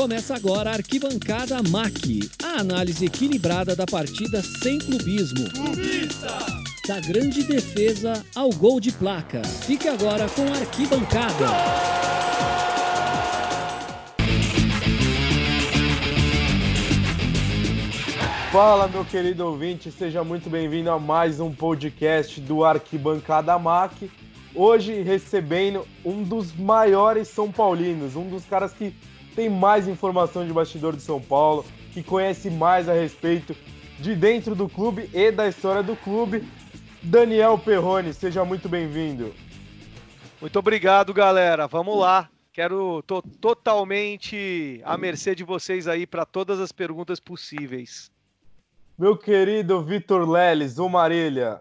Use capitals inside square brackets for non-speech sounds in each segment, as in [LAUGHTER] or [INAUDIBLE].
Começa agora a Arquibancada MAC, a análise equilibrada da partida sem clubismo. Clubista! Da grande defesa ao gol de placa. Fique agora com a Arquibancada. Fala, meu querido ouvinte, seja muito bem-vindo a mais um podcast do Arquibancada MAC. Hoje recebendo um dos maiores São Paulinos, um dos caras que tem mais informação de bastidor de São Paulo, que conhece mais a respeito de dentro do clube e da história do clube. Daniel Perrone, seja muito bem-vindo. Muito obrigado, galera. Vamos lá. Quero tô totalmente à mercê de vocês aí para todas as perguntas possíveis. Meu querido Vitor Leles, o Marília.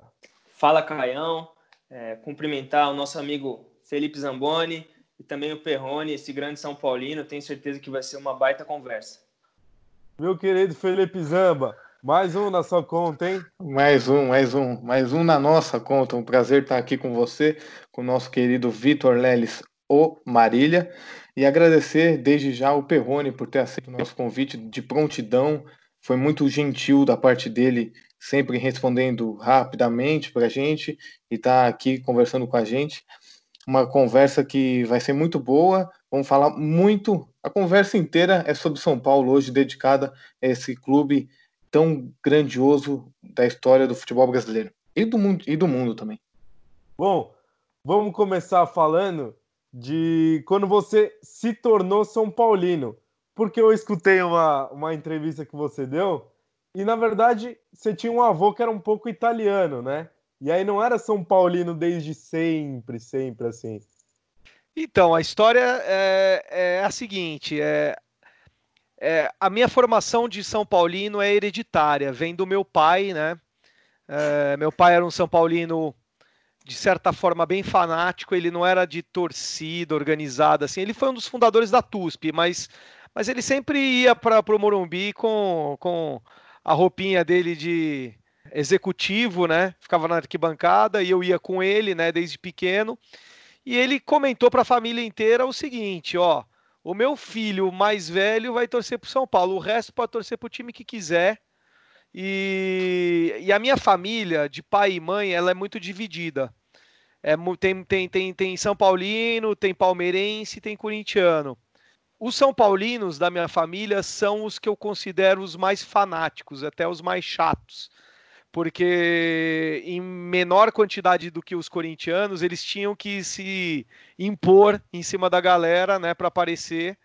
Fala, Caião. É, cumprimentar o nosso amigo Felipe Zamboni e também o Perrone, esse grande São Paulino. Tenho certeza que vai ser uma baita conversa. Meu querido Felipe Zamba, mais um na sua conta, hein? Mais um, mais um, mais um na nossa conta. Um prazer estar aqui com você, com o nosso querido Vitor Leles, o Marília. E agradecer desde já o Perrone por ter aceito o nosso convite de prontidão foi muito gentil da parte dele, sempre respondendo rapidamente para a gente e está aqui conversando com a gente. Uma conversa que vai ser muito boa. Vamos falar muito. A conversa inteira é sobre São Paulo, hoje dedicada a esse clube tão grandioso da história do futebol brasileiro e do mundo, e do mundo também. Bom, vamos começar falando de quando você se tornou São Paulino porque eu escutei uma, uma entrevista que você deu e, na verdade, você tinha um avô que era um pouco italiano, né? E aí não era São Paulino desde sempre, sempre assim. Então, a história é, é a seguinte: é, é, a minha formação de São Paulino é hereditária, vem do meu pai, né? É, meu pai era um São Paulino de certa forma bem fanático, ele não era de torcida organizada assim, ele foi um dos fundadores da TUSP, mas mas ele sempre ia para o Morumbi com, com a roupinha dele de executivo, né? Ficava na arquibancada e eu ia com ele, né, desde pequeno. E ele comentou para a família inteira o seguinte, ó, o meu filho mais velho vai torcer para São Paulo, o resto pode torcer para o time que quiser. E, e, a minha família, de pai e mãe, ela é muito dividida. É, tem, tem, tem, tem São Paulino, tem palmeirense, tem corintiano. Os São Paulinos da minha família são os que eu considero os mais fanáticos, até os mais chatos. Porque em menor quantidade do que os corintianos, eles tinham que se impor em cima da galera, né, para aparecer.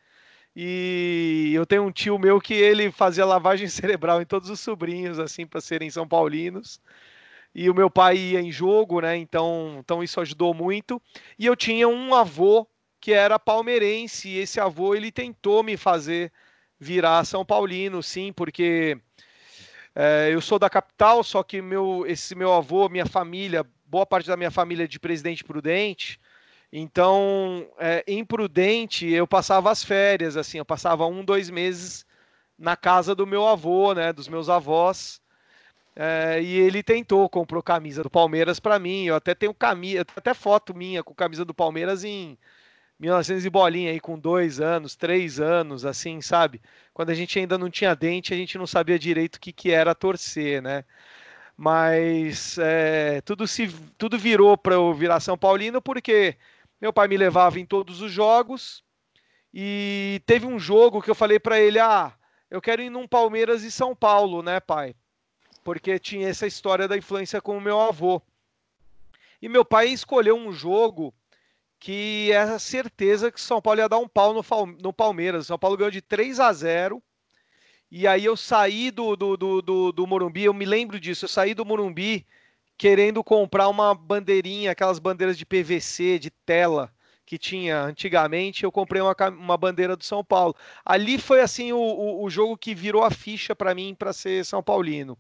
E eu tenho um tio meu que ele fazia lavagem [LAUGHS] cerebral em todos os sobrinhos, assim, para serem São Paulinos. E o meu pai ia em jogo, né? Então, então isso ajudou muito. E eu tinha um avô que era palmeirense, e esse avô ele tentou me fazer virar São Paulino, sim, porque é, eu sou da capital, só que meu, esse meu avô, minha família, boa parte da minha família é de Presidente Prudente, então é, em Prudente eu passava as férias, assim, eu passava um, dois meses na casa do meu avô, né, dos meus avós, é, e ele tentou, comprou camisa do Palmeiras para mim. Eu até tenho camisa, até foto minha com camisa do Palmeiras em 1900 e bolinha aí com dois anos, três anos, assim, sabe? Quando a gente ainda não tinha dente, a gente não sabia direito o que, que era torcer, né? Mas é, tudo, se, tudo virou para eu virar São Paulino porque meu pai me levava em todos os jogos e teve um jogo que eu falei para ele: ah, eu quero ir num Palmeiras e São Paulo, né, pai? Porque tinha essa história da influência com o meu avô. E meu pai escolheu um jogo que é a certeza que São Paulo ia dar um pau no, no Palmeiras. São Paulo ganhou de 3 a 0 e aí eu saí do, do, do, do, do Morumbi, eu me lembro disso, eu saí do Morumbi querendo comprar uma bandeirinha, aquelas bandeiras de PVC, de tela, que tinha antigamente, eu comprei uma, uma bandeira do São Paulo. Ali foi assim o, o, o jogo que virou a ficha para mim para ser São Paulino.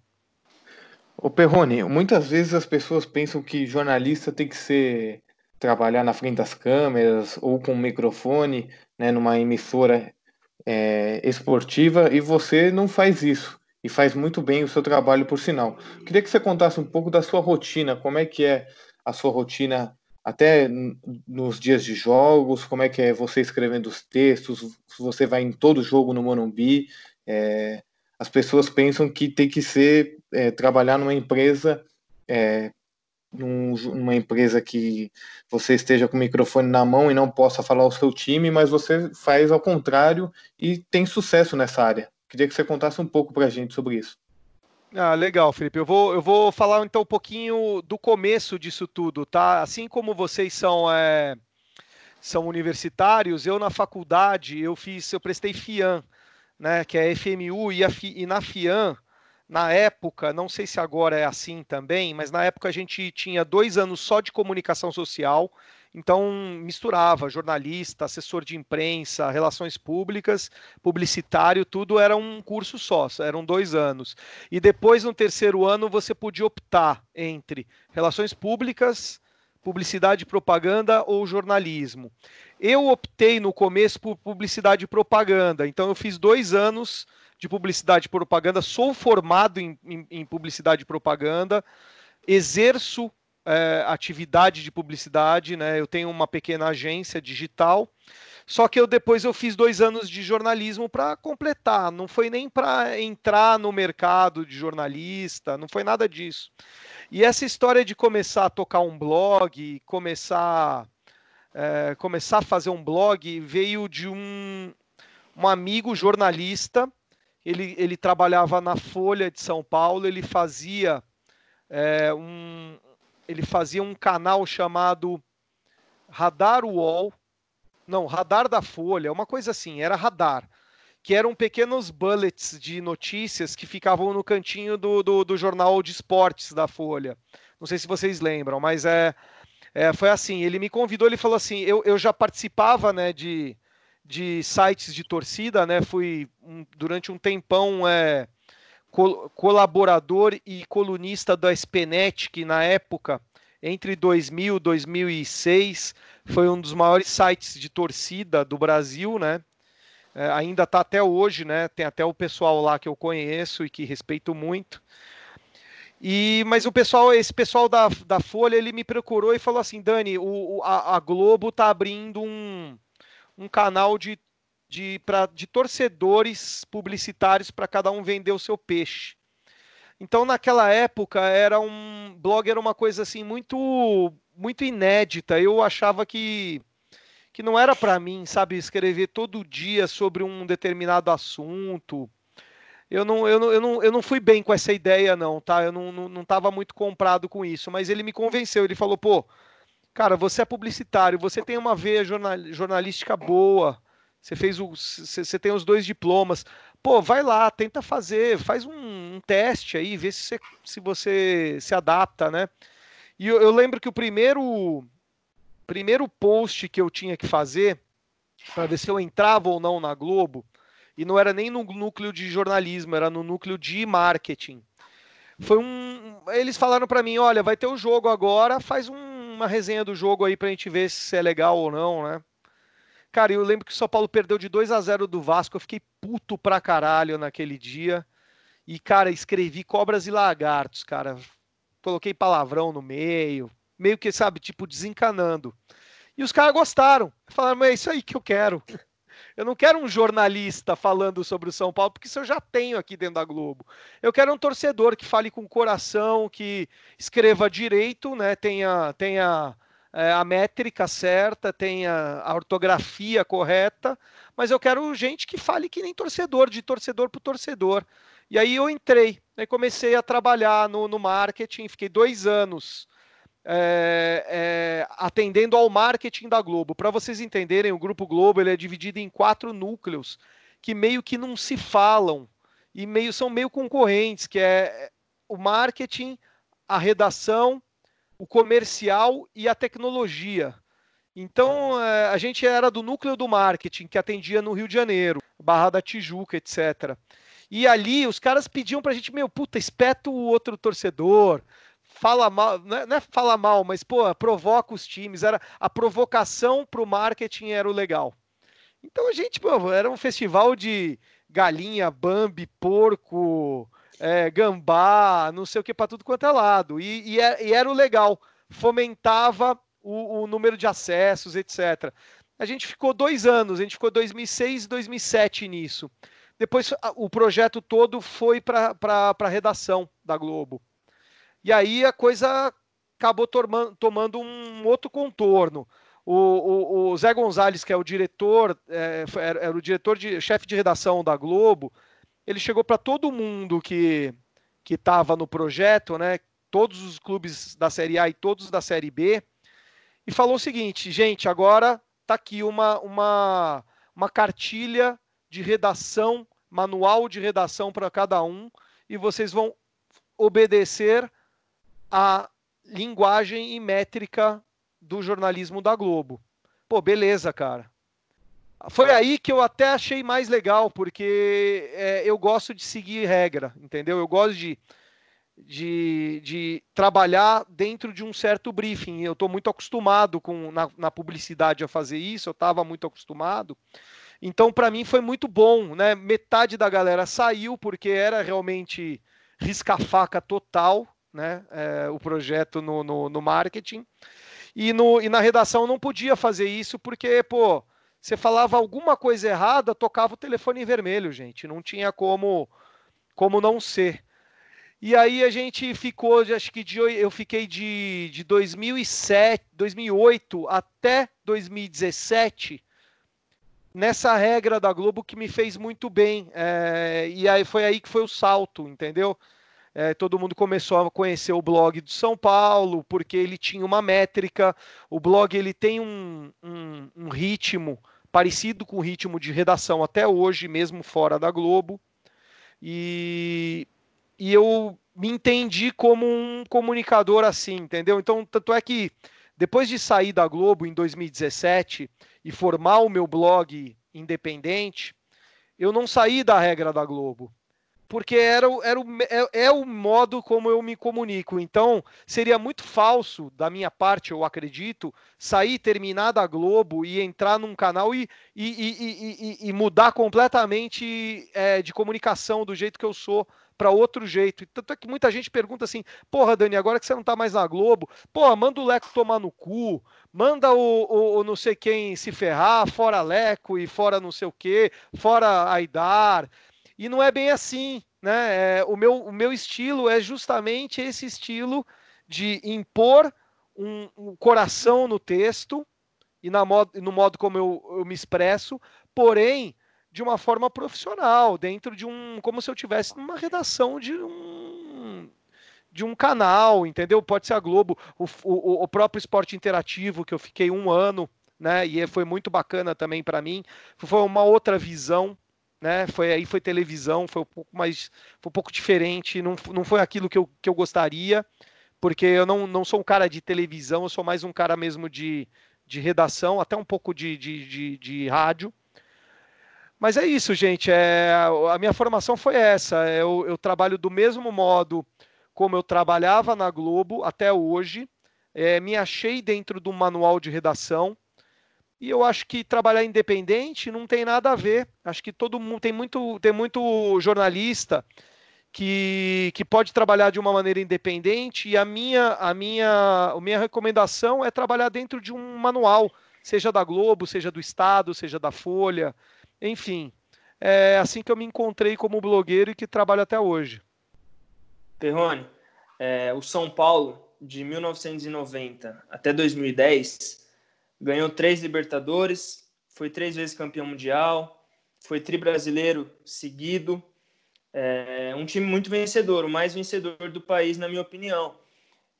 O Perrone, muitas vezes as pessoas pensam que jornalista tem que ser trabalhar na frente das câmeras ou com um microfone, né, numa emissora é, esportiva, e você não faz isso. E faz muito bem o seu trabalho, por sinal. Queria que você contasse um pouco da sua rotina, como é que é a sua rotina até nos dias de jogos, como é que é você escrevendo os textos, você vai em todo jogo no Monumbi, é, as pessoas pensam que tem que ser é, trabalhar numa empresa é, num, numa empresa que você esteja com o microfone na mão e não possa falar o seu time, mas você faz ao contrário e tem sucesso nessa área. Queria que você contasse um pouco para a gente sobre isso. Ah, legal, Felipe. Eu vou, eu vou falar então um pouquinho do começo disso tudo, tá? Assim como vocês são, é, são universitários, eu na faculdade eu fiz, eu prestei FIAN, né? Que é FMU e, a, e na FIAN na época, não sei se agora é assim também, mas na época a gente tinha dois anos só de comunicação social, então misturava jornalista, assessor de imprensa, relações públicas, publicitário, tudo era um curso só, eram dois anos. E depois, no terceiro ano, você podia optar entre relações públicas, publicidade e propaganda ou jornalismo. Eu optei no começo por publicidade e propaganda, então eu fiz dois anos de publicidade e propaganda, sou formado em, em, em publicidade e propaganda, exerço é, atividade de publicidade, né? Eu tenho uma pequena agência digital. Só que eu depois eu fiz dois anos de jornalismo para completar. Não foi nem para entrar no mercado de jornalista, não foi nada disso. E essa história de começar a tocar um blog, começar é, começar a fazer um blog veio de um, um amigo jornalista ele, ele trabalhava na Folha de São Paulo, ele fazia é, um ele fazia um canal chamado Radar UOL, não, Radar da Folha, uma coisa assim, era Radar, que eram pequenos bullets de notícias que ficavam no cantinho do, do, do jornal de esportes da Folha. Não sei se vocês lembram, mas é, é, foi assim, ele me convidou, ele falou assim, eu, eu já participava, né, de, de sites de torcida, né? Fui um, durante um tempão é, col colaborador e colunista da SPNet, que na época, entre 2000 e 2006, foi um dos maiores sites de torcida do Brasil, né? É, ainda está até hoje, né? Tem até o pessoal lá que eu conheço e que respeito muito. E, mas o pessoal, esse pessoal da, da Folha, ele me procurou e falou assim, Dani, o, a, a Globo tá abrindo um, um canal de, de, pra, de torcedores publicitários para cada um vender o seu peixe. Então, naquela época, era um blog era uma coisa assim muito muito inédita. Eu achava que que não era para mim, sabe, escrever todo dia sobre um determinado assunto. Eu não, eu, não, eu, não, eu não fui bem com essa ideia, não, tá? Eu não, não, não muito comprado com isso, mas ele me convenceu. Ele falou, pô, Cara, você é publicitário, você tem uma veia jornal, jornalística boa, você fez o, você tem os dois diplomas. Pô, vai lá, tenta fazer, faz um, um teste aí, vê se você, se você se adapta, né? E eu, eu lembro que o primeiro primeiro post que eu tinha que fazer para ver se eu entrava ou não na Globo, e não era nem no núcleo de jornalismo, era no núcleo de marketing. Foi um, eles falaram para mim, olha, vai ter o um jogo agora, faz um uma resenha do jogo aí pra gente ver se é legal ou não, né? Cara, eu lembro que o São Paulo perdeu de 2 a 0 do Vasco, eu fiquei puto pra caralho naquele dia. E, cara, escrevi cobras e lagartos, cara. Coloquei palavrão no meio, meio que, sabe, tipo, desencanando. E os caras gostaram. Falaram, mas é isso aí que eu quero. Eu não quero um jornalista falando sobre o São Paulo, porque isso eu já tenho aqui dentro da Globo. Eu quero um torcedor que fale com coração, que escreva direito, né? Tenha, tenha é, a métrica certa, tenha a ortografia correta, mas eu quero gente que fale que nem torcedor, de torcedor para torcedor. E aí eu entrei, aí comecei a trabalhar no, no marketing, fiquei dois anos é, é, atendendo ao marketing da Globo. Para vocês entenderem, o Grupo Globo ele é dividido em quatro núcleos que meio que não se falam e meio são meio concorrentes, que é o marketing, a redação, o comercial e a tecnologia. Então, é, a gente era do núcleo do marketing, que atendia no Rio de Janeiro, Barra da Tijuca, etc. E ali os caras pediam pra gente, meu, puta, espeta o outro torcedor, fala mal, não é, não é fala mal, mas pô, provoca os times, era a provocação para o marketing era o legal. Então a gente, pô, era um festival de galinha, bambi, porco, é, gambá, não sei o que para tudo quanto é lado. E, e, é, e, era o legal, fomentava o, o número de acessos, etc. A gente ficou dois anos, a gente ficou 2006 e 2007 nisso. Depois o projeto todo foi para a redação da Globo. E aí a coisa acabou tomando, um outro contorno. O, o, o, Zé Gonzalez, que é o diretor, é, era o diretor de chefe de redação da Globo, ele chegou para todo mundo que que estava no projeto, né? Todos os clubes da Série A e todos da Série B, e falou o seguinte, gente, agora tá aqui uma uma uma cartilha de redação, manual de redação para cada um, e vocês vão obedecer a linguagem e métrica do jornalismo da Globo. Pô, beleza, cara. Foi aí que eu até achei mais legal, porque é, eu gosto de seguir regra, entendeu? Eu gosto de, de, de trabalhar dentro de um certo briefing. Eu estou muito acostumado com na, na, publicidade a fazer isso, eu estava muito acostumado. Então, para mim, foi muito bom. Né? Metade da galera saiu, porque era realmente risca-faca total né? É, o projeto no, no, no marketing. E, no, e na redação não podia fazer isso porque, pô, você falava alguma coisa errada, tocava o telefone em vermelho, gente. Não tinha como, como não ser. E aí a gente ficou, acho que de, eu fiquei de, de 2007, 2008 até 2017 nessa regra da Globo que me fez muito bem. É, e aí foi aí que foi o salto, entendeu? É, todo mundo começou a conhecer o blog do São Paulo, porque ele tinha uma métrica, o blog ele tem um, um, um ritmo parecido com o ritmo de redação até hoje, mesmo fora da Globo, e, e eu me entendi como um comunicador assim, entendeu? Então, tanto é que depois de sair da Globo em 2017 e formar o meu blog independente, eu não saí da regra da Globo porque era, era o, é, é, o modo como eu me comunico. Então, seria muito falso da minha parte, eu acredito, sair, terminar da Globo e entrar num canal e, e, e, e mudar completamente é, de comunicação do jeito que eu sou para outro jeito. Tanto é que muita gente pergunta assim: porra, Dani, agora que você não tá mais na Globo, porra, manda o Leco tomar no cu, manda o, o, o não sei quem se ferrar, fora Leco e fora não sei o que, fora Aidar. E não é bem assim, né? É, o, meu, o meu estilo é justamente esse estilo de impor um, um coração no texto e na modo, no modo como eu, eu me expresso, porém de uma forma profissional, dentro de um. como se eu tivesse numa redação de um. De um canal, entendeu? Pode ser a Globo, o, o, o próprio esporte interativo, que eu fiquei um ano, né? E foi muito bacana também para mim. Foi uma outra visão né? Foi aí foi televisão, foi um pouco mais, foi um pouco diferente, não, não foi aquilo que eu, que eu gostaria, porque eu não, não sou um cara de televisão, eu sou mais um cara mesmo de, de redação, até um pouco de, de, de, de rádio. Mas é isso, gente. É, a minha formação foi essa. Eu, eu trabalho do mesmo modo como eu trabalhava na Globo até hoje. É, me achei dentro do manual de redação. E eu acho que trabalhar independente não tem nada a ver. Acho que todo mundo tem muito, tem muito jornalista que, que pode trabalhar de uma maneira independente e a minha, a minha, a minha recomendação é trabalhar dentro de um manual, seja da Globo, seja do Estado, seja da Folha, enfim. É assim que eu me encontrei como blogueiro e que trabalho até hoje. Perrone, é, o São Paulo de 1990 até 2010 ganhou três Libertadores, foi três vezes campeão mundial, foi tri brasileiro seguido. É um time muito vencedor, o mais vencedor do país, na minha opinião.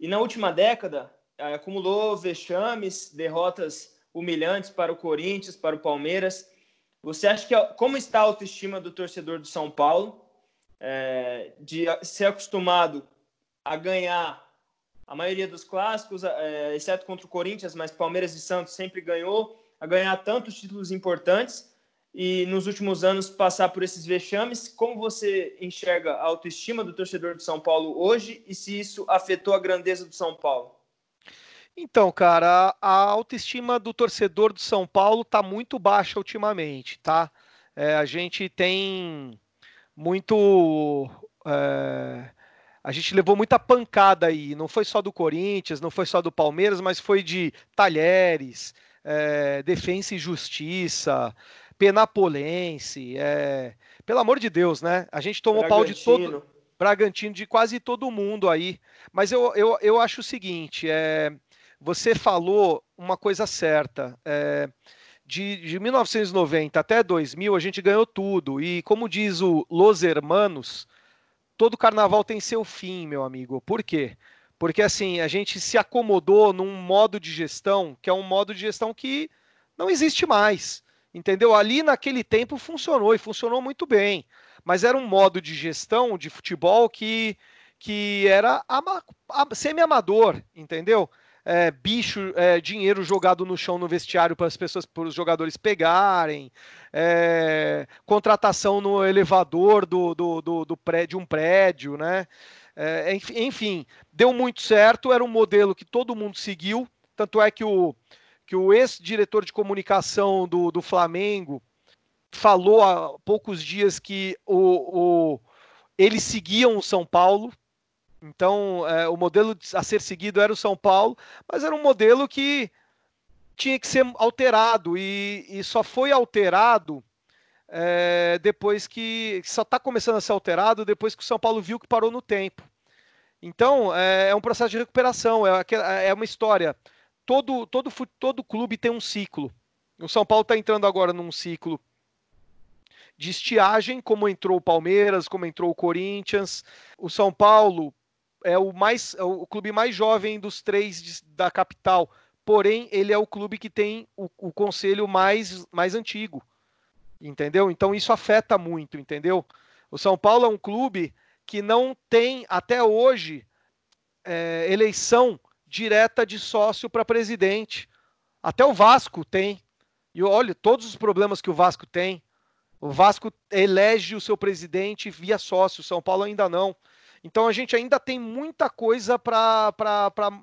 E na última década, é, acumulou vexames, derrotas humilhantes para o Corinthians, para o Palmeiras. Você acha que como está a autoestima do torcedor do São Paulo, é, de ser acostumado a ganhar a maioria dos clássicos, é, exceto contra o Corinthians, mas Palmeiras e Santos sempre ganhou, a ganhar tantos títulos importantes e nos últimos anos passar por esses vexames. Como você enxerga a autoestima do torcedor de São Paulo hoje e se isso afetou a grandeza do São Paulo? Então, cara, a autoestima do torcedor do São Paulo está muito baixa ultimamente, tá? É, a gente tem muito. É a gente levou muita pancada aí. Não foi só do Corinthians, não foi só do Palmeiras, mas foi de Talheres, é, Defensa e Justiça, Penapolense. É... Pelo amor de Deus, né? A gente tomou pau de todo. Bragantino de quase todo mundo aí. Mas eu, eu, eu acho o seguinte: é, você falou uma coisa certa. É, de, de 1990 até 2000, a gente ganhou tudo. E como diz o Los Hermanos, todo carnaval tem seu fim, meu amigo. Por quê? Porque assim, a gente se acomodou num modo de gestão que é um modo de gestão que não existe mais. Entendeu? Ali naquele tempo funcionou e funcionou muito bem. Mas era um modo de gestão de futebol que, que era semi-amador, entendeu? É, bicho, é, dinheiro jogado no chão no vestiário para as pessoas, para os jogadores pegarem, é, contratação no elevador do, do, do, do prédio, de um prédio, né? É, enfim, deu muito certo, era um modelo que todo mundo seguiu, tanto é que o, que o ex-diretor de comunicação do, do Flamengo falou há poucos dias que o, o eles seguiam o São Paulo, então é, o modelo a ser seguido era o São Paulo, mas era um modelo que tinha que ser alterado e, e só foi alterado é, depois que só está começando a ser alterado depois que o São Paulo viu que parou no tempo. Então é, é um processo de recuperação, é, é uma história. Todo, todo, todo clube tem um ciclo. O São Paulo está entrando agora num ciclo de estiagem, como entrou o Palmeiras, como entrou o Corinthians. O São Paulo é o mais é o clube mais jovem dos três de, da capital, porém ele é o clube que tem o, o conselho mais, mais antigo entendeu? Então isso afeta muito, entendeu? O São Paulo é um clube que não tem até hoje é, eleição direta de sócio para presidente. Até o Vasco tem. E olha, todos os problemas que o Vasco tem. O Vasco elege o seu presidente via sócio, o São Paulo ainda não. Então a gente ainda tem muita coisa para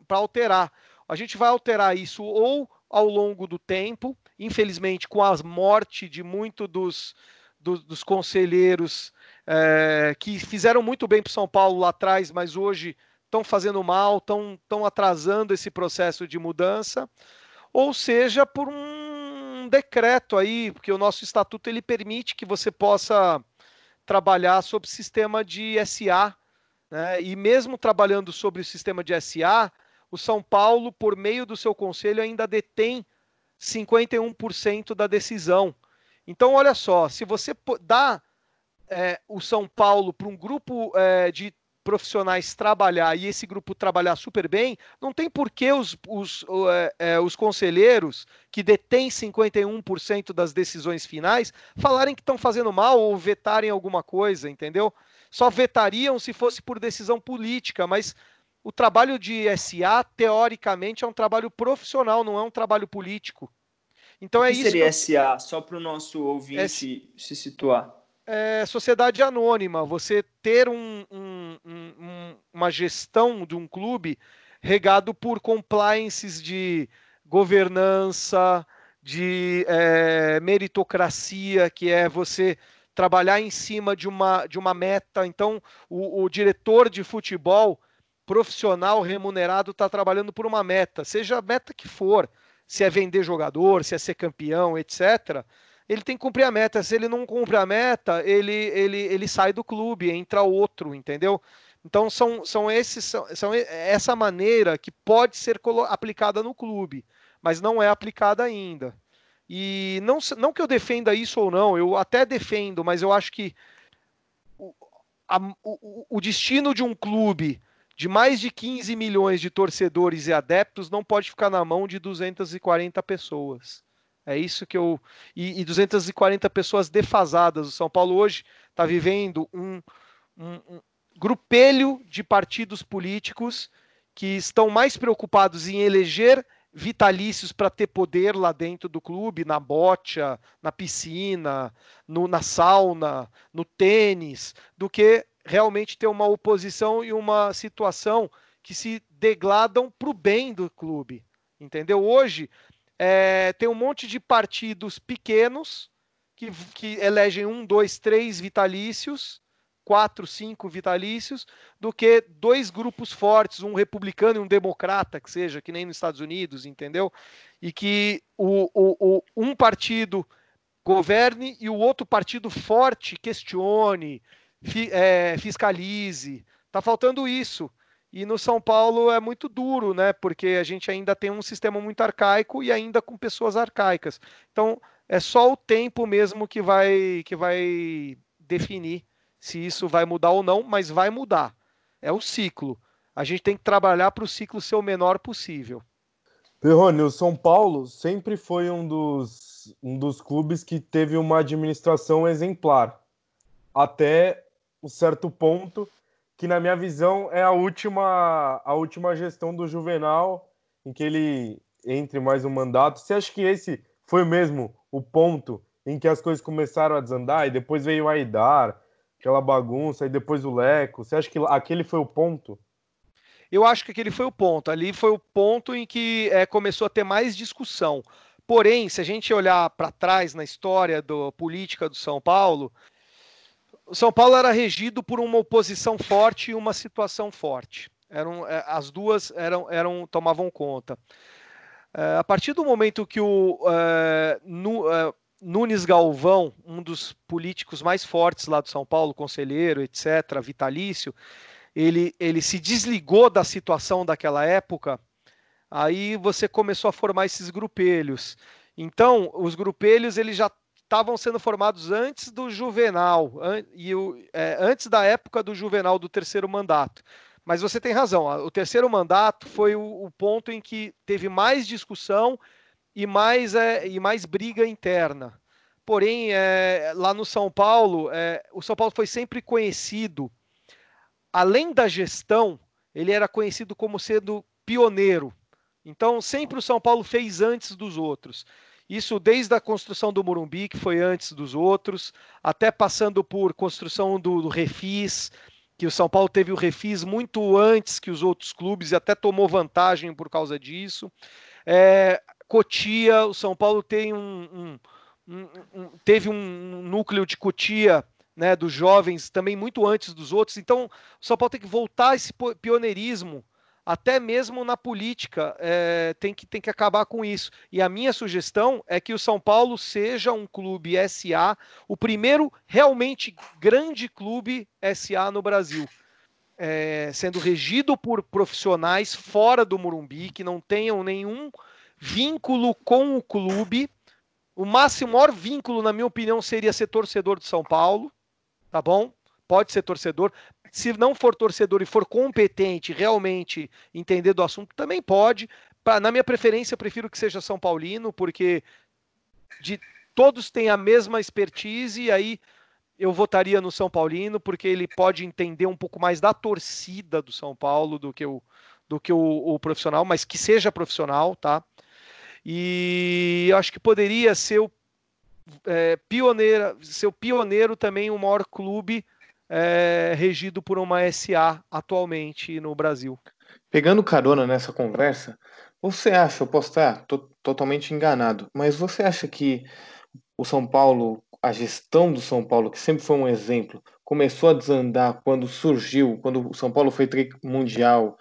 alterar. A gente vai alterar isso ou ao longo do tempo, infelizmente, com a morte de muitos dos, dos, dos conselheiros é, que fizeram muito bem para São Paulo lá atrás, mas hoje estão fazendo mal, estão atrasando esse processo de mudança, ou seja, por um decreto aí, porque o nosso estatuto ele permite que você possa trabalhar sob sistema de SA, né? e mesmo trabalhando sobre o sistema de SA, o São Paulo, por meio do seu conselho, ainda detém 51% da decisão. Então, olha só, se você dá é, o São Paulo para um grupo é, de profissionais trabalhar e esse grupo trabalhar super bem, não tem por que os, os, é, é, os conselheiros que detêm 51% das decisões finais falarem que estão fazendo mal ou vetarem alguma coisa, entendeu? Só vetariam se fosse por decisão política, mas o trabalho de SA, teoricamente, é um trabalho profissional, não é um trabalho político. Então o é que isso. seria que... SA, só para o nosso ouvinte se situar? É sociedade anônima, você ter um, um, um, uma gestão de um clube regado por compliances de governança, de é, meritocracia, que é você trabalhar em cima de uma, de uma meta. Então, o, o diretor de futebol profissional remunerado está trabalhando por uma meta, seja a meta que for, se é vender jogador, se é ser campeão, etc. Ele tem que cumprir a meta. Se ele não cumpre a meta, ele, ele, ele sai do clube, entra outro, entendeu? Então são, são, esses, são, são essa maneira que pode ser aplicada no clube, mas não é aplicada ainda. E não, não que eu defenda isso ou não, eu até defendo, mas eu acho que o, a, o, o destino de um clube de mais de 15 milhões de torcedores e adeptos não pode ficar na mão de 240 pessoas. É isso que eu. E, e 240 pessoas defasadas. O São Paulo hoje está vivendo um, um, um grupelho de partidos políticos que estão mais preocupados em eleger vitalícios para ter poder lá dentro do clube, na bocha, na piscina, no, na sauna, no tênis, do que realmente ter uma oposição e uma situação que se degladam para o bem do clube. Entendeu? Hoje é, tem um monte de partidos pequenos que, que elegem um, dois, três vitalícios quatro, cinco vitalícios, do que dois grupos fortes, um republicano e um democrata, que seja, que nem nos Estados Unidos, entendeu? E que o, o, o um partido governe e o outro partido forte questione, fi, é, fiscalize. Tá faltando isso. E no São Paulo é muito duro, né? Porque a gente ainda tem um sistema muito arcaico e ainda com pessoas arcaicas. Então é só o tempo mesmo que vai que vai definir se isso vai mudar ou não, mas vai mudar. É o ciclo. A gente tem que trabalhar para o ciclo ser o menor possível. Perrone, o São Paulo sempre foi um dos, um dos clubes que teve uma administração exemplar. Até um certo ponto que na minha visão é a última a última gestão do Juvenal em que ele entre mais um mandato. Você acha que esse foi mesmo o ponto em que as coisas começaram a desandar e depois veio a Aidar, aquela bagunça e depois o Leco? Você acha que aquele foi o ponto? Eu acho que aquele foi o ponto. Ali foi o ponto em que é, começou a ter mais discussão. Porém, se a gente olhar para trás na história da política do São Paulo, o São Paulo era regido por uma oposição forte e uma situação forte. Eram, é, as duas eram, eram tomavam conta. É, a partir do momento que o é, Nunes Galvão, um dos políticos mais fortes lá do São Paulo, conselheiro, etc., vitalício, ele, ele se desligou da situação daquela época, aí você começou a formar esses grupelhos. Então, os grupelhos eles já estavam sendo formados antes do Juvenal, an e o, é, antes da época do Juvenal do terceiro mandato. Mas você tem razão, o terceiro mandato foi o, o ponto em que teve mais discussão e mais, é, e mais briga interna. Porém, é, lá no São Paulo, é, o São Paulo foi sempre conhecido, além da gestão, ele era conhecido como sendo pioneiro. Então, sempre o São Paulo fez antes dos outros. Isso desde a construção do Morumbi, que foi antes dos outros, até passando por construção do, do Refis, que o São Paulo teve o Refis muito antes que os outros clubes e até tomou vantagem por causa disso. É, Cotia, o São Paulo tem um, um, um, teve um núcleo de Cotia né, dos jovens também muito antes dos outros. Então, o São Paulo tem que voltar esse pioneirismo até mesmo na política, é, tem, que, tem que acabar com isso. E a minha sugestão é que o São Paulo seja um clube SA, o primeiro realmente grande clube SA no Brasil. É, sendo regido por profissionais fora do Morumbi, que não tenham nenhum vínculo com o clube. O máximo, maior vínculo, na minha opinião, seria ser torcedor de São Paulo, tá bom? Pode ser torcedor, se não for torcedor e for competente, realmente entender do assunto, também pode. Pra, na minha preferência, eu prefiro que seja São Paulino, porque de todos têm a mesma expertise, e aí eu votaria no São Paulino, porque ele pode entender um pouco mais da torcida do São Paulo do que o, do que o, o profissional, mas que seja profissional, tá? E eu acho que poderia ser o é, pioneiro, pioneiro também o maior clube é, regido por uma SA atualmente no Brasil. Pegando carona nessa conversa, você acha, eu posso estar totalmente enganado, mas você acha que o São Paulo, a gestão do São Paulo, que sempre foi um exemplo, começou a desandar quando surgiu, quando o São Paulo foi mundial,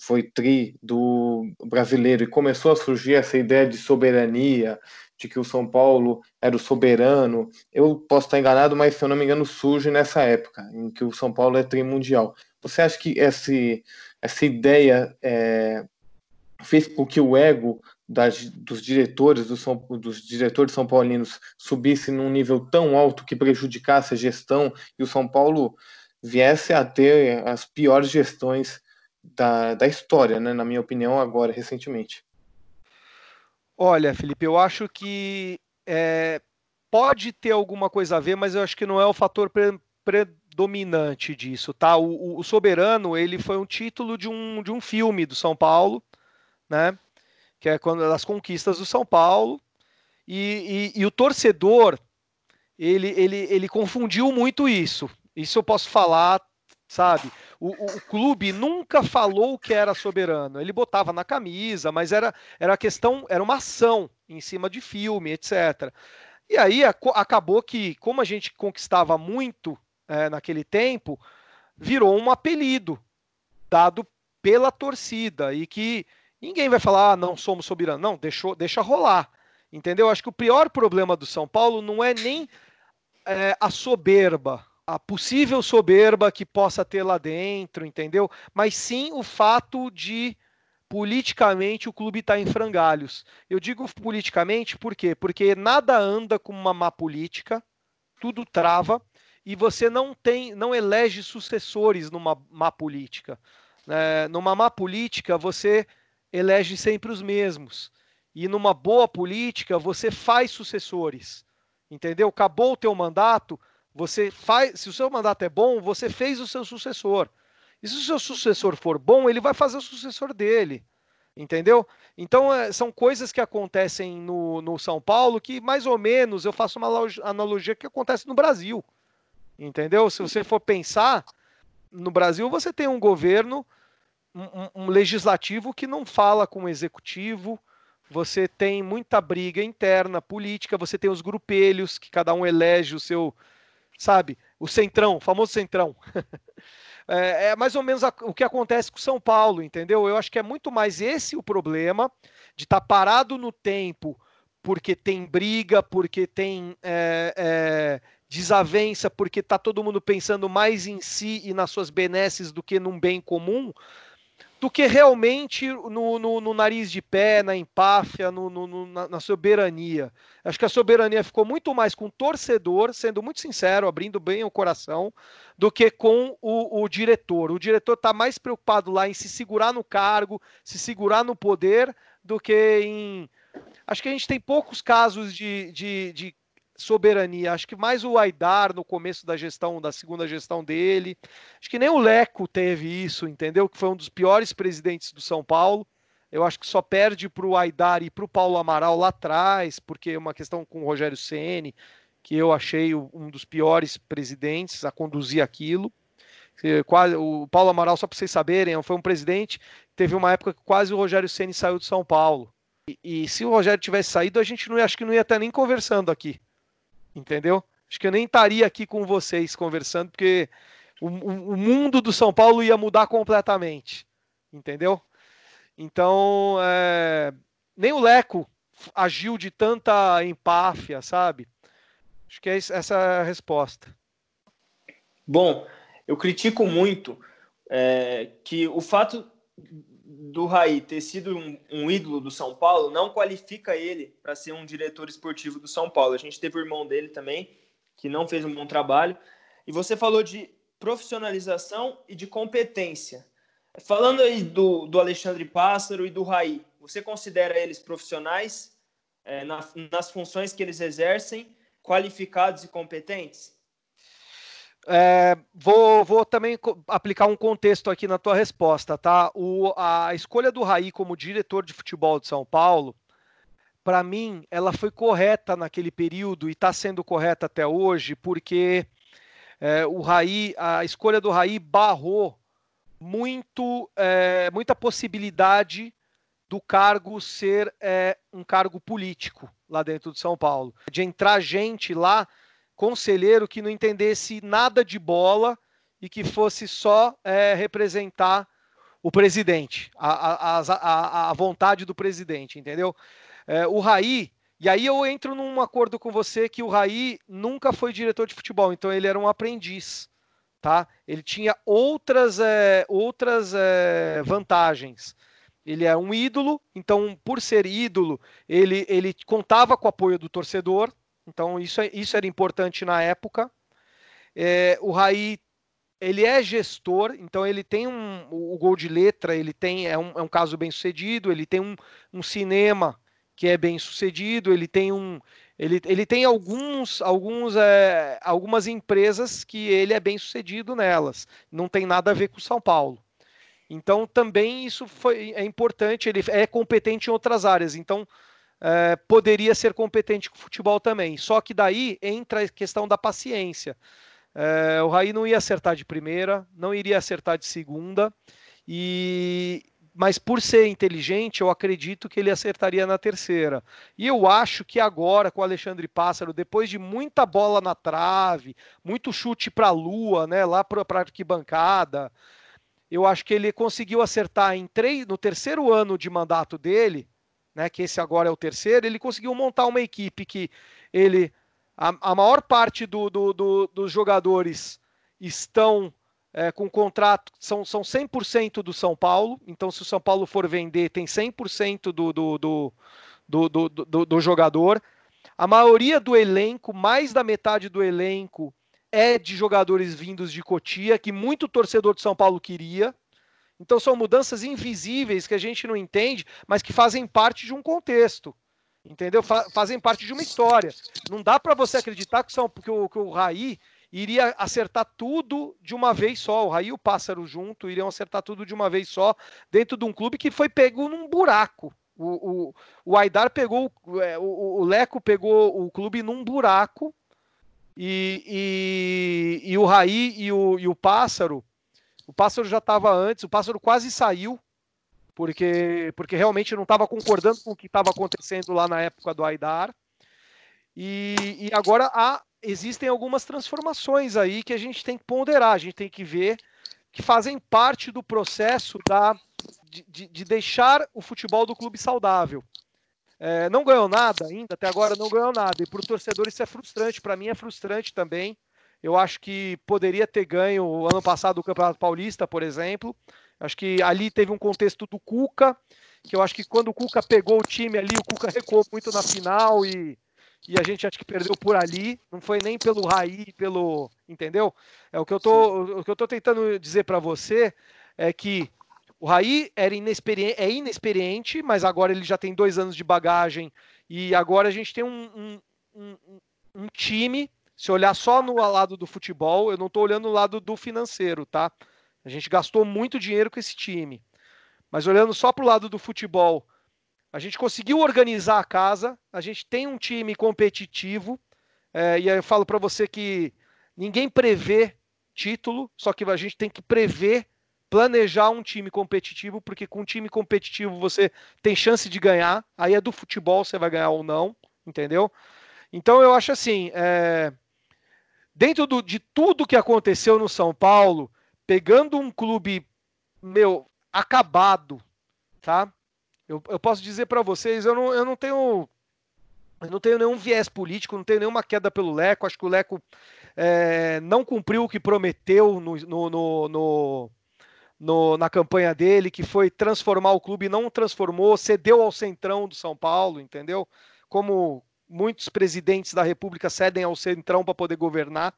foi tri do brasileiro e começou a surgir essa ideia de soberania, de que o São Paulo era o soberano. Eu posso estar enganado, mas se eu não me engano, surge nessa época, em que o São Paulo é trimundial. Você acha que esse, essa ideia é, fez com que o ego das, dos diretores do São, dos diretores são paulinos subisse num nível tão alto que prejudicasse a gestão e o São Paulo viesse a ter as piores gestões da, da história, né, na minha opinião, agora, recentemente? Olha, Felipe, eu acho que é, pode ter alguma coisa a ver, mas eu acho que não é o fator pre predominante disso, tá? O, o, Soberano, ele foi um título de um, de um filme do São Paulo, né? Que é quando as conquistas do São Paulo e, e, e o torcedor ele, ele, ele confundiu muito isso. Isso eu posso falar, sabe? O, o, clube nunca falou que era soberano. Ele botava na camisa, mas era, era questão, era uma ação em cima de filme, etc. E aí a, acabou que, como a gente conquistava muito é, naquele tempo, virou um apelido dado pela torcida e que ninguém vai falar, ah, não somos soberanos. Não, deixou, deixa rolar. Entendeu? Acho que o pior problema do São Paulo não é nem é, a soberba, a possível soberba que possa ter lá dentro, entendeu? Mas sim o fato de politicamente o clube estar tá em frangalhos. Eu digo politicamente por quê? Porque nada anda com uma má política, tudo trava e você não tem, não elege sucessores numa má política. É, numa má política você elege sempre os mesmos e numa boa política você faz sucessores. Entendeu? Acabou o teu mandato, você faz, se o seu mandato é bom, você fez o seu sucessor. E se o seu sucessor for bom, ele vai fazer o sucessor dele. Entendeu? Então, é, são coisas que acontecem no, no São Paulo que, mais ou menos, eu faço uma analogia que acontece no Brasil. Entendeu? Se você for pensar, no Brasil você tem um governo, um, um legislativo que não fala com o executivo, você tem muita briga interna, política, você tem os grupelhos, que cada um elege o seu, sabe, o centrão, o famoso centrão. [LAUGHS] é, é, mais ou menos a, o que acontece com São Paulo, entendeu? Eu acho que é muito mais esse o problema de estar tá parado no tempo porque tem briga, porque tem é, é, desavença, porque está todo mundo pensando mais em si e nas suas benesses do que num bem comum, do que realmente no, no, no, nariz de pé, na empáfia, no, na, na, soberania. Acho que a soberania ficou muito mais com o torcedor, sendo muito sincero, abrindo bem o coração, do que com o, o diretor. O diretor está mais preocupado lá em se segurar no cargo, se segurar no poder, do que em. Acho que a gente tem poucos casos de, de, de soberania. Acho que mais o Aidar no começo da gestão, da segunda gestão dele. Acho que nem o Leco teve isso, entendeu? Que foi um dos piores presidentes do São Paulo. Eu acho que só perde para o Aidar e para o Paulo Amaral lá atrás, porque é uma questão com o Rogério Ceni, que eu achei um dos piores presidentes a conduzir aquilo. O Paulo Amaral, só para vocês saberem, foi um presidente. Teve uma época que quase o Rogério Ceni saiu de São Paulo. E, e, se o Rogério tivesse saído, a gente não acho que não ia estar nem conversando aqui entendeu? Acho que eu nem estaria aqui com vocês conversando, porque o, o mundo do São Paulo ia mudar completamente, entendeu? Então, é, nem o Leco agiu de tanta empáfia, sabe? Acho que é essa é a resposta. Bom, eu critico muito é, que o fato do Raí ter sido um, um, ídolo do São Paulo não qualifica ele para ser um diretor esportivo do São Paulo. A gente teve o irmão dele também, que não fez um bom trabalho. E você falou de profissionalização e de competência. Falando aí do, do Alexandre Pássaro e do Raí, você considera eles profissionais é, na, nas funções que eles exercem, qualificados e competentes? É, vou, vou, também aplicar um contexto aqui na tua resposta, tá? O, a escolha do Raí como diretor de futebol de São Paulo, para mim, ela foi correta naquele período e está sendo correta até hoje, porque é, o Raí, a escolha do Raí barrou muito, é, muita possibilidade do cargo ser é, um cargo político lá dentro de São Paulo, de entrar gente lá conselheiro que não entendesse nada de bola e que fosse só é, representar o presidente, a, a, a, a, vontade do presidente, entendeu? É, o Raí, e aí eu entro num acordo com você que o Raí nunca foi diretor de futebol, então ele era um aprendiz, tá? Ele tinha outras, é, outras é, vantagens. Ele é um ídolo, então por ser ídolo, ele, ele contava com o apoio do torcedor, então isso, é, isso era importante na época. É, o Raí ele é gestor, então ele tem um, o gol de letra, ele tem é um, é um caso bem sucedido, ele tem um, um cinema que é bem sucedido, ele tem um ele, ele tem alguns, alguns é, algumas empresas que ele é bem sucedido nelas, não tem nada a ver com São Paulo. Então também isso foi, é importante, ele é competente em outras áreas. Então é, poderia ser competente com futebol também. Só que daí entra a questão da paciência. É, o Raí não ia acertar de primeira, não iria acertar de segunda, e mas por ser inteligente, eu acredito que ele acertaria na terceira. E eu acho que agora, com o Alexandre Pássaro, depois de muita bola na trave, muito chute para a lua, né, lá para a arquibancada, eu acho que ele conseguiu acertar em três, no terceiro ano de mandato dele, né, que esse agora é o terceiro, ele conseguiu montar uma equipe que ele. A, a maior parte do, do, do, dos jogadores estão é, com contrato, são, são 100% do São Paulo, então se o São Paulo for vender, tem 100% do, do, do, do, do, do, do jogador. A maioria do elenco, mais da metade do elenco, é de jogadores vindos de Cotia, que muito torcedor de São Paulo queria. Então são mudanças invisíveis que a gente não entende, mas que fazem parte de um contexto. Entendeu? fazem parte de uma história. Não dá para você acreditar que, são, que, o, que o Raí iria acertar tudo de uma vez só. O Raí e o Pássaro junto iriam acertar tudo de uma vez só dentro de um clube que foi pego num buraco. O, o, o Aidar pegou, é, o, o Leco pegou o clube num buraco e, e, e o Raí e o, e o Pássaro, o Pássaro já estava antes, o Pássaro quase saiu, porque, porque realmente não estava concordando com o que estava acontecendo lá na época do Aidar. E, e agora há existem algumas transformações aí que a gente tem que ponderar, a gente tem que ver que fazem parte do processo da, de, de, de deixar o futebol do clube saudável. É, não ganhou nada ainda, até agora não ganhou nada. E para o torcedor isso é frustrante, para mim é frustrante também. Eu acho que poderia ter ganho ano passado o Campeonato Paulista, por exemplo. Acho que ali teve um contexto do Cuca, que eu acho que quando o Cuca pegou o time ali, o Cuca recuou muito na final e e a gente acho que perdeu por ali, não foi nem pelo Raí, pelo, entendeu? É o que eu tô, o que eu tô tentando dizer para você é que o Raí era inexperiente, é inexperiente, mas agora ele já tem dois anos de bagagem e agora a gente tem um, um, um, um time. Se olhar só no lado do futebol, eu não estou olhando no lado do financeiro, tá? A gente gastou muito dinheiro com esse time. Mas olhando só para o lado do futebol, a gente conseguiu organizar a casa, a gente tem um time competitivo, é, e eu falo para você que ninguém prevê título, só que a gente tem que prever, planejar um time competitivo, porque com um time competitivo você tem chance de ganhar, aí é do futebol você vai ganhar ou não, entendeu? Então eu acho assim, é, dentro do, de tudo que aconteceu no São Paulo, pegando um clube, meu, acabado, tá? Eu, eu posso dizer para vocês, eu não, eu não tenho eu não tenho nenhum viés político, não tenho nenhuma queda pelo Leco. Acho que o Leco é, não cumpriu o que prometeu no, no, no, no, na campanha dele, que foi transformar o clube, não transformou, cedeu ao centrão do São Paulo, entendeu? Como muitos presidentes da República cedem ao centrão para poder governar,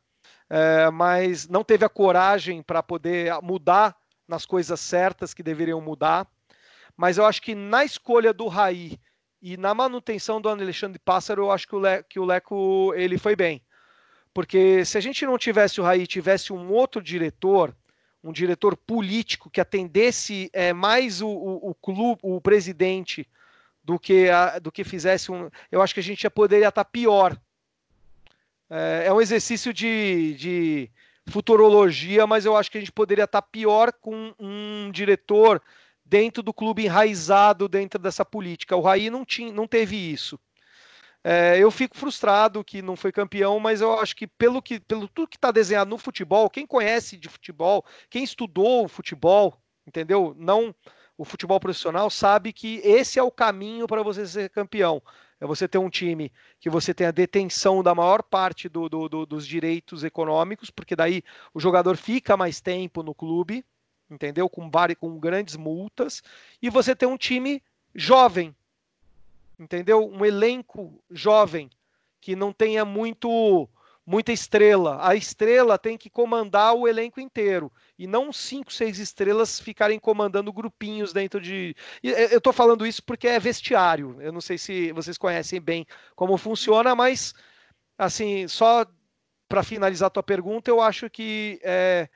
é, mas não teve a coragem para poder mudar nas coisas certas que deveriam mudar mas eu acho que na escolha do Raí e na manutenção do Alexandre Pássaro, eu acho que o, Le, que o Leco ele foi bem. Porque se a gente não tivesse o Raí, tivesse um outro diretor, um diretor político que atendesse é, mais o, o, o, clube, o presidente, do que, a, do que fizesse um. Eu acho que a gente já poderia estar pior. É, é um exercício de, de futurologia, mas eu acho que a gente poderia estar pior com um diretor dentro do clube enraizado dentro dessa política. O Raí não, tinha, não teve isso. É, eu fico frustrado que não foi campeão, mas eu acho que pelo que pelo tudo que está desenhado no futebol, quem conhece de futebol, quem estudou o futebol, entendeu? Não o futebol profissional sabe que esse é o caminho para você ser campeão. É você ter um time que você tem a detenção da maior parte do, do, do, dos direitos econômicos, porque daí o jogador fica mais tempo no clube, entendeu? Com, com grandes multas, e você tem um time jovem, entendeu? Um elenco jovem, que não tenha muito muita estrela. A estrela tem que comandar o elenco inteiro e não cinco, seis estrelas ficarem comandando grupinhos dentro de. Eu estou falando isso porque é vestiário. Eu não sei se vocês conhecem bem como funciona, mas assim, só para finalizar a tua pergunta, eu acho que é,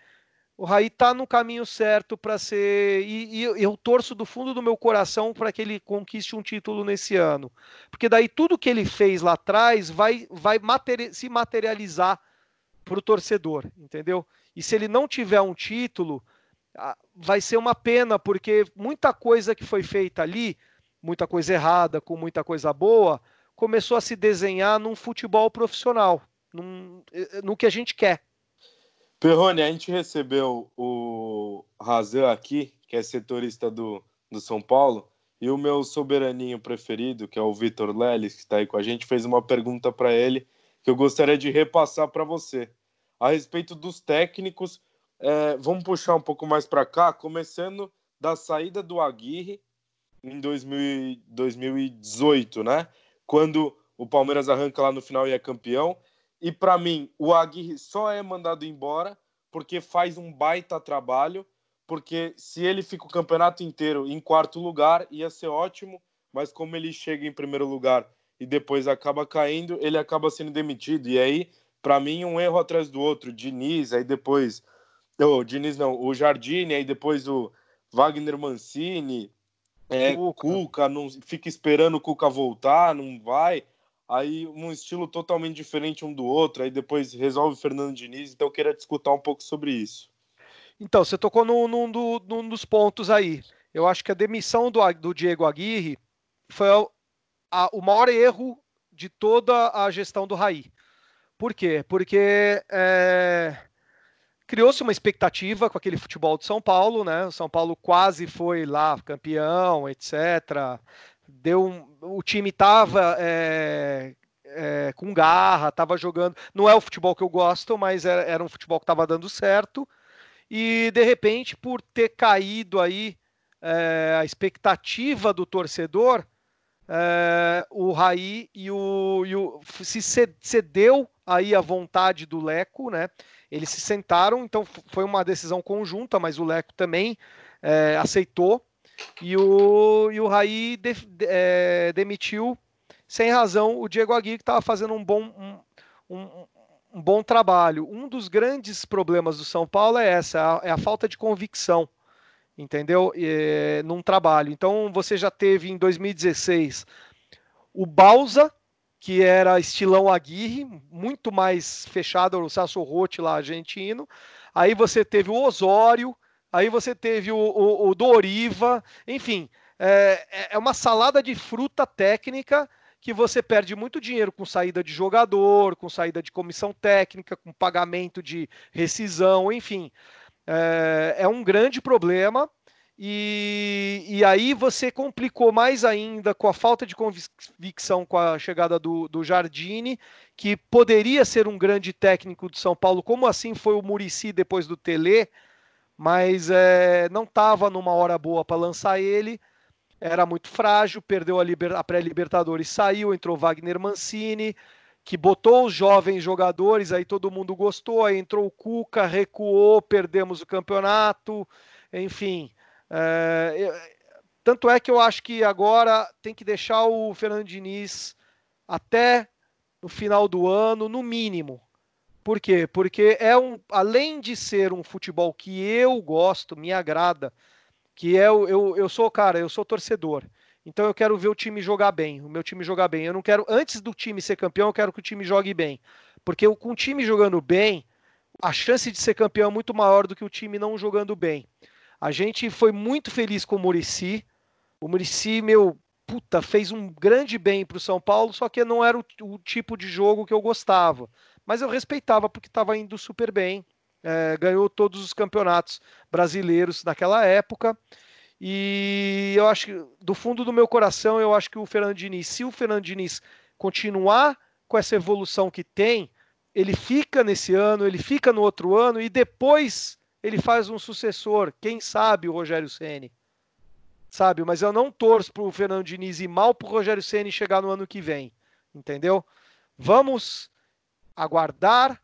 o Raí está no caminho certo para ser. E, e, eu torço do fundo do meu coração para que ele conquiste um título nesse ano. Porque daí tudo que ele fez lá atrás vai, vai materi se materializar para o torcedor, entendeu? E se ele não tiver um título, vai ser uma pena, porque muita coisa que foi feita ali, muita coisa errada, com muita coisa boa, começou a se desenhar num futebol profissional, num, eh, no que a gente quer. Perrone, a gente recebeu o Razan aqui, que é setorista do, do São Paulo, e o meu soberaninho preferido, que é o Vitor Leles, que está aí com a gente, fez uma pergunta para ele que eu gostaria de repassar para você. A respeito dos técnicos, é, vamos puxar um pouco mais para cá, começando da saída do Aguirre em 2000, 2018, né? Quando o Palmeiras arranca lá no final e é campeão. E para mim, o Aguirre só é mandado embora porque faz um baita trabalho. Porque se ele fica o campeonato inteiro em quarto lugar, ia ser ótimo. Mas como ele chega em primeiro lugar e depois acaba caindo, ele acaba sendo demitido. E aí, para mim, um erro atrás do outro. Diniz, aí depois. O Diniz não, o Jardine, aí depois o Wagner Mancini, é, Cuca. Cuca, não fica esperando o Cuca voltar, não vai. Aí um estilo totalmente diferente um do outro, aí depois resolve o Fernando Diniz, então eu queria discutir um pouco sobre isso. Então, você tocou num, num, do, num dos pontos aí. Eu acho que a demissão do, do Diego Aguirre foi a, o maior erro de toda a gestão do Raí. Por quê? Porque é, criou-se uma expectativa com aquele futebol de São Paulo, né? O São Paulo quase foi lá campeão, etc. Deu um, o time estava é, é, com garra, estava jogando. Não é o futebol que eu gosto, mas era, era um futebol que estava dando certo. E de repente, por ter caído aí é, a expectativa do torcedor, é, o Raí e o, e o, se cedeu aí a vontade do Leco, né? Eles se sentaram, então foi uma decisão conjunta, mas o Leco também é, aceitou e o, e o Raí de, de, é, demitiu sem razão o Diego Aguirre que estava fazendo um bom um, um, um, bom trabalho. Um dos grandes problemas do São Paulo é essa, é a falta de convicção entendeu? É, num trabalho. Então você já teve em 2016 o Bausa, que era estilão Aguirre, muito mais fechado, o Sasso Rotti lá argentino. Aí você teve o Osório, aí você teve o, o, o Doriva, enfim, é, é uma salada de fruta técnica que você perde muito dinheiro com saída de jogador, com saída de comissão técnica, com pagamento de rescisão, enfim é, é um grande problema. E, e, aí você complicou mais ainda com a falta de convicção com a chegada do, do Jardine, que poderia ser um grande técnico de São Paulo, como assim foi o Murici depois do Tele, mas é, não estava numa hora boa para lançar ele, era muito frágil, perdeu a, a pré-Libertadores, saiu, entrou Wagner Mancini, que botou os jovens jogadores, aí todo mundo gostou, aí entrou o Cuca, recuou, perdemos o campeonato, enfim. É, tanto é que eu acho que agora tem que deixar o Fernando Diniz até no final do ano, no mínimo. Por quê? Porque é um, além de ser um futebol que eu gosto, me agrada, que é eu, eu, eu sou, cara, eu sou torcedor. Então eu quero ver o time jogar bem, o meu time jogar bem. Eu não quero, antes do time ser campeão, eu quero que o time jogue bem. Porque com o time jogando bem, a chance de ser campeão é muito maior do que o time não jogando bem. A gente foi muito feliz com o Murici. O Murici, meu, puta, fez um grande bem para o São Paulo, só que não era o, o, tipo de jogo que eu gostava. Mas eu respeitava porque estava indo super bem. É, ganhou todos os campeonatos brasileiros naquela época. E eu acho que, do fundo do meu coração, eu acho que o Fernando Diniz, se o Fernando Diniz continuar com essa evolução que tem, ele fica nesse ano, ele fica no outro ano e depois ele faz um sucessor, quem sabe o Rogério Ceni. Sabe, mas eu não torço para o Fernando Diniz ir mal para o Rogério Ceni chegar no ano que vem, entendeu? Vamos aguardar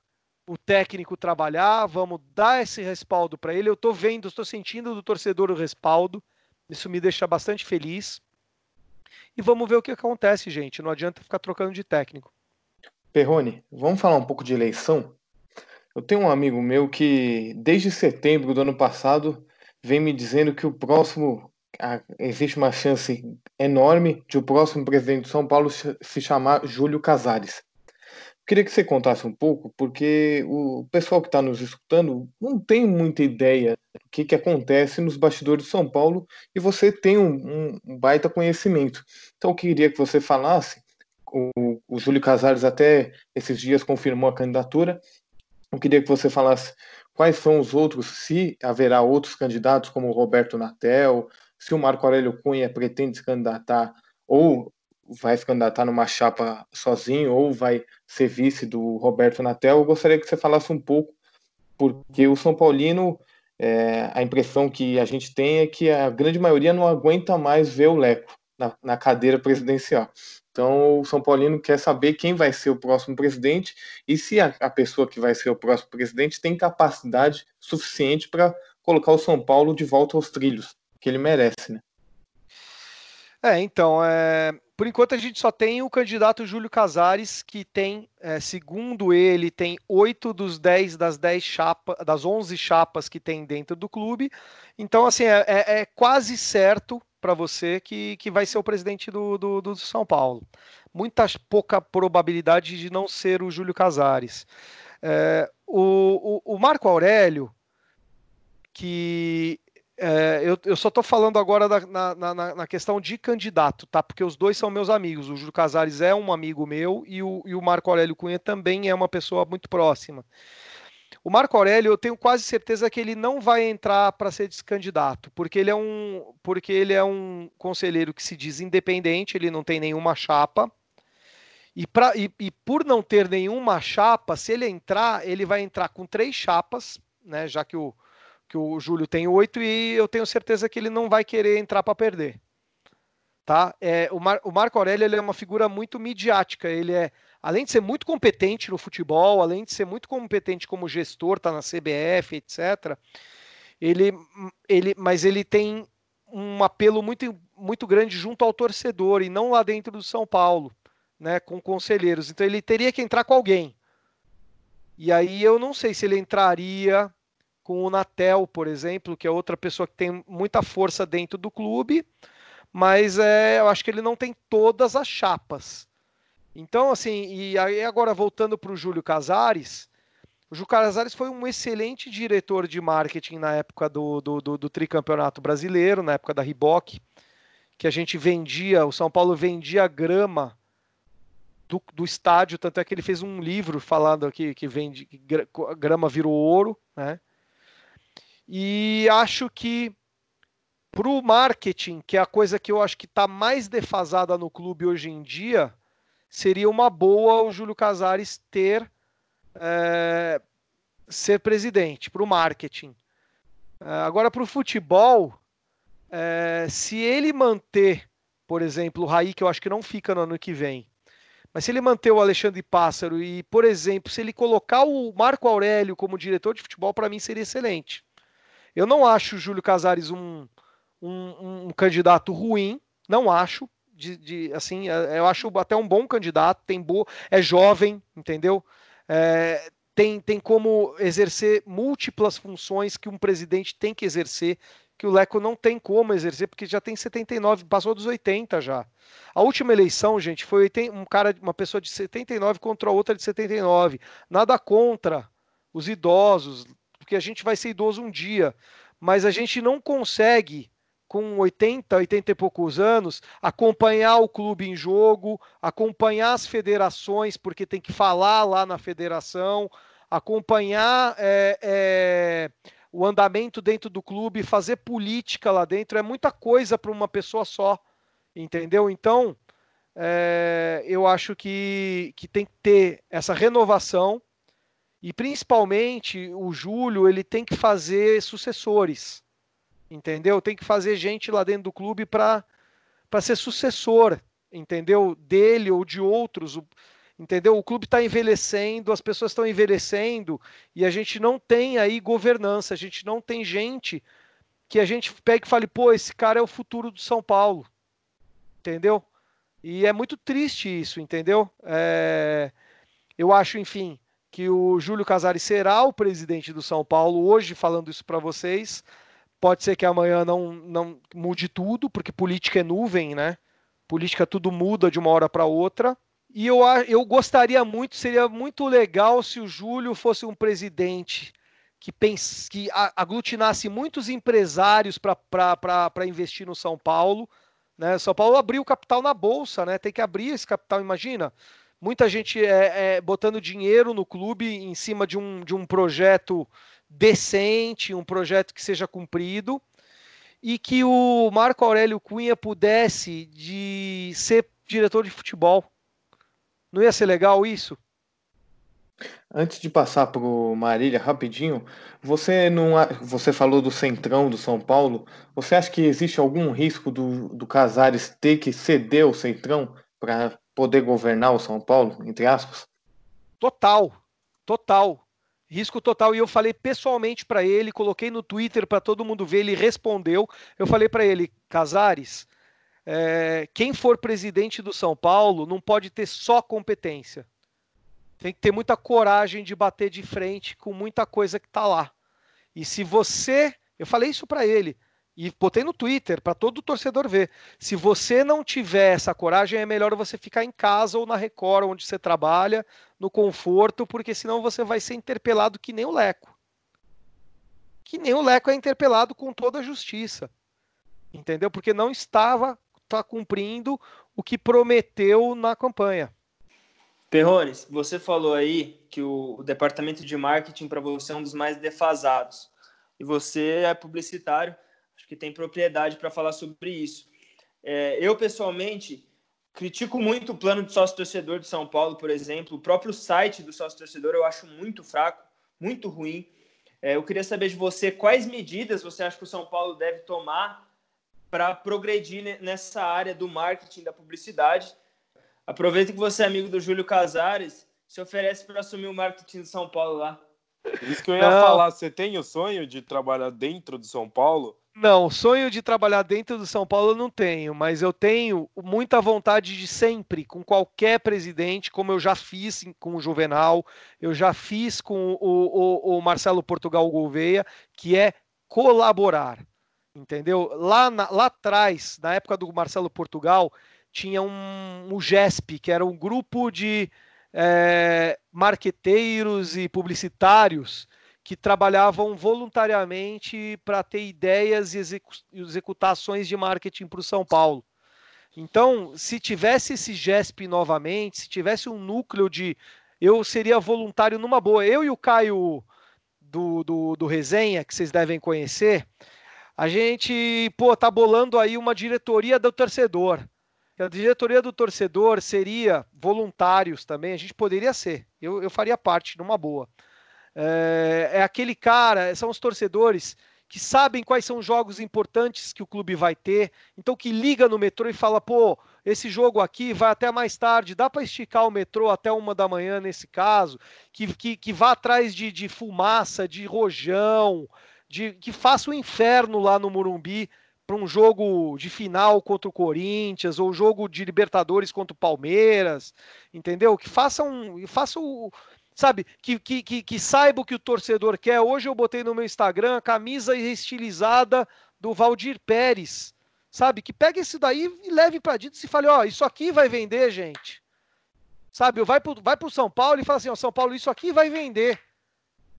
o técnico trabalhar, vamos dar esse respaldo para ele. Eu estou vendo, estou sentindo do torcedor o respaldo. Isso me deixa bastante feliz. E vamos ver o que acontece, gente. Não adianta ficar trocando de técnico. Perrone, vamos falar um pouco de eleição? Eu tenho um amigo meu que, desde setembro do ano passado, vem me dizendo que o próximo. Existe uma chance enorme de o próximo presidente de São Paulo se chamar Júlio Casares. Queria que você contasse um pouco, porque o pessoal que está nos escutando não tem muita ideia do que, que acontece nos bastidores de São Paulo e você tem um, um baita conhecimento. Então, eu queria que você falasse. O, o Júlio Casares até esses dias confirmou a candidatura. Eu queria que você falasse quais são os outros, se haverá outros candidatos, como o Roberto Natel, se o Marco Aurélio Cunha pretende se candidatar ou vai se candidatar numa chapa sozinho ou vai ser vice do Roberto Natel. Eu gostaria que você falasse um pouco, porque o São Paulino, é, a impressão que a gente tem é que a grande maioria não aguenta mais ver o Leco na, na cadeira presidencial. Então, o São Paulino quer saber quem vai ser o próximo presidente e se a, a pessoa que vai ser o próximo presidente tem capacidade suficiente para colocar o São Paulo de volta aos trilhos que ele merece, né? É, então, é, por enquanto a gente só tem o candidato Júlio Casares, que tem, é, segundo ele, tem oito dos dez das dez chapas, das onze chapas que tem dentro do clube. Então, assim, é, é, é quase certo para você que, que vai ser o presidente do, do, do, São Paulo. Muita pouca probabilidade de não ser o Júlio Casares. É, o, o, o Marco Aurélio, que é, eu, eu, só estou falando agora da, na, na, na, questão de candidato, tá? Porque os dois são meus amigos. O Júlio Casares é um amigo meu e o, e o Marco Aurélio Cunha também é uma pessoa muito próxima. O Marco Aurélio, eu tenho quase certeza que ele não vai entrar para ser candidato, porque ele é um, porque ele é um conselheiro que se diz independente, ele não tem nenhuma chapa. E, pra, e, e por não ter nenhuma chapa, se ele entrar, ele vai entrar com três chapas, né? Já que o, que o Júlio tem oito e eu tenho certeza que ele não vai querer entrar para perder. Tá? É, o, Mar, o Marco Aurélio ele é uma figura muito midiática. Ele é, além de ser muito competente no futebol, além de ser muito competente como gestor, tá na CBF, etc. Ele, ele, mas ele tem um apelo muito, muito grande junto ao torcedor e não lá dentro do São Paulo, né, com conselheiros. Então ele teria que entrar com alguém. E aí eu não sei se ele entraria com o Natel, por exemplo, que é outra pessoa que tem muita força dentro do clube, mas é, eu acho que ele não tem todas as chapas. Então, assim, e aí agora voltando para o Júlio Casares, o Júlio Casares foi um excelente diretor de marketing na época do, do, do, do tricampeonato brasileiro, na época da Riboc, que a gente vendia, o São Paulo vendia grama do, do, estádio, tanto é que ele fez um livro falando que, que vende que grama virou ouro, né? E acho que para o marketing, que é a coisa que eu acho que está mais defasada no clube hoje em dia, seria uma boa o Júlio Casares ter é, ser presidente para o marketing. É, agora para o futebol, é, se ele manter, por exemplo, o Raí, que eu acho que não fica no ano que vem, mas se ele manter o Alexandre Pássaro e, por exemplo, se ele colocar o Marco Aurélio como diretor de futebol, para mim seria excelente. Eu não acho o Júlio Casares um, um, um candidato ruim, não acho. De, de, assim, é, eu acho até um bom candidato, tem boa, é jovem, entendeu? É, tem, tem como exercer múltiplas funções que um presidente tem que exercer, que o Leco não tem como exercer, porque já tem 79, passou dos 80 já. A última eleição, gente, foi um cara, uma pessoa de 79 contra outra de 79. Nada contra os idosos, porque a gente vai ser idoso um dia, mas a gente não consegue com 80, 80 e poucos anos, acompanhar o clube em jogo, acompanhar as federações, porque tem que falar lá na federação, acompanhar é, é, o andamento dentro do clube, fazer política lá dentro, é muita coisa para uma pessoa só, entendeu? Então, é, eu acho que, que tem que ter essa renovação e principalmente o Júlio, ele tem que fazer sucessores. Entendeu? Tem que fazer gente lá dentro do clube para ser sucessor, entendeu? Dele ou de outros. Entendeu? O clube está envelhecendo, as pessoas estão envelhecendo e a gente não tem aí governança, a gente não tem gente que a gente pegue e fale, pô, esse cara é o futuro do São Paulo. Entendeu? E é muito triste isso, entendeu? É... Eu acho, enfim, que o Júlio Casares será o presidente do São Paulo hoje, falando isso para vocês. Pode ser que amanhã não, não mude tudo, porque política é nuvem, né? Política tudo muda de uma hora para outra. E eu, eu gostaria muito, seria muito legal se o Júlio fosse um presidente que, pense, que aglutinasse muitos empresários para investir no São Paulo. Né? São Paulo abriu capital na bolsa, né? Tem que abrir esse capital, imagina. Muita gente é, é, botando dinheiro no clube em cima de um, de um projeto decente, um projeto que seja cumprido, e que o Marco Aurélio Cunha pudesse de ser diretor de futebol. Não ia ser legal isso? Antes de passar para o Marília, rapidinho, você não, você falou do centrão do São Paulo. Você acha que existe algum risco do, do Casares ter que ceder o centrão para poder governar o São Paulo, entre aspas? Total, total, risco total. E eu falei pessoalmente para ele, coloquei no Twitter para todo mundo ver. Ele respondeu. Eu falei para ele, Casares, é, quem for presidente do São Paulo não pode ter só competência. Tem que ter muita coragem de bater de frente com muita coisa que está lá. E se você, eu falei isso para ele e botei no Twitter para todo torcedor ver. Se você não tiver essa coragem, é melhor você ficar em casa ou na Record, onde você trabalha, no conforto, porque senão você vai ser interpelado que nem o Leco. Que nem o Leco é interpelado com toda a justiça. Entendeu? Porque não estava está cumprindo o que prometeu na campanha. Perrones, você falou aí que o, departamento de marketing para você é um dos mais defasados. E você é publicitário, que tem propriedade para falar sobre isso. É, eu, pessoalmente, critico muito o plano de sócio-torcedor de São Paulo, por exemplo. O próprio site do sócio-torcedor eu acho muito fraco, muito ruim. É, eu queria saber de você quais medidas você acha que o São Paulo deve tomar para progredir nessa área do marketing, da publicidade. Aproveita que você é amigo do Júlio Casares, se oferece para assumir o marketing de São Paulo lá. Isso que eu ia não. falar, você tem o sonho de trabalhar dentro do São Paulo? Não, sonho de trabalhar dentro do São Paulo eu não tenho, mas eu tenho muita vontade de sempre, com qualquer presidente, como eu já fiz com o Juvenal, eu já fiz com o, o, o Marcelo Portugal Gouveia, que é colaborar entendeu? Lá, na, lá atrás, na época do Marcelo Portugal, tinha um, um GESP, que era um grupo de é, marqueteiros e publicitários que trabalhavam voluntariamente para ter ideias e execu executações de marketing para o São Paulo. Então, se tivesse esse GESP novamente, se tivesse um núcleo de. Eu seria voluntário numa boa. Eu e o Caio do, do, do Resenha, que vocês devem conhecer, a gente, pô, tá bolando aí uma diretoria do torcedor. A diretoria do torcedor seria voluntários também, a gente poderia ser. Eu, eu faria parte, numa boa. É aquele cara, são os torcedores que sabem quais são os jogos importantes que o clube vai ter, então que liga no metrô e fala, pô, esse jogo aqui vai até mais tarde, dá para esticar o metrô até uma da manhã nesse caso, que, que, que vá atrás de, de fumaça, de rojão, de que faça o inferno lá no Morumbi para um jogo de final contra o Corinthians ou jogo de Libertadores contra o Palmeiras, entendeu? Que faça um, faça o, sabe, que, que, que, que saiba o que o torcedor quer. Hoje eu botei no meu Instagram a camisa estilizada do Valdir Pérez, sabe? Que pegue esse daí e leve para dentro e fale, ó, oh, isso aqui vai vender, gente. Sabe, vai pro, vai pro São Paulo e fala assim, ó, São Paulo, isso aqui vai vender.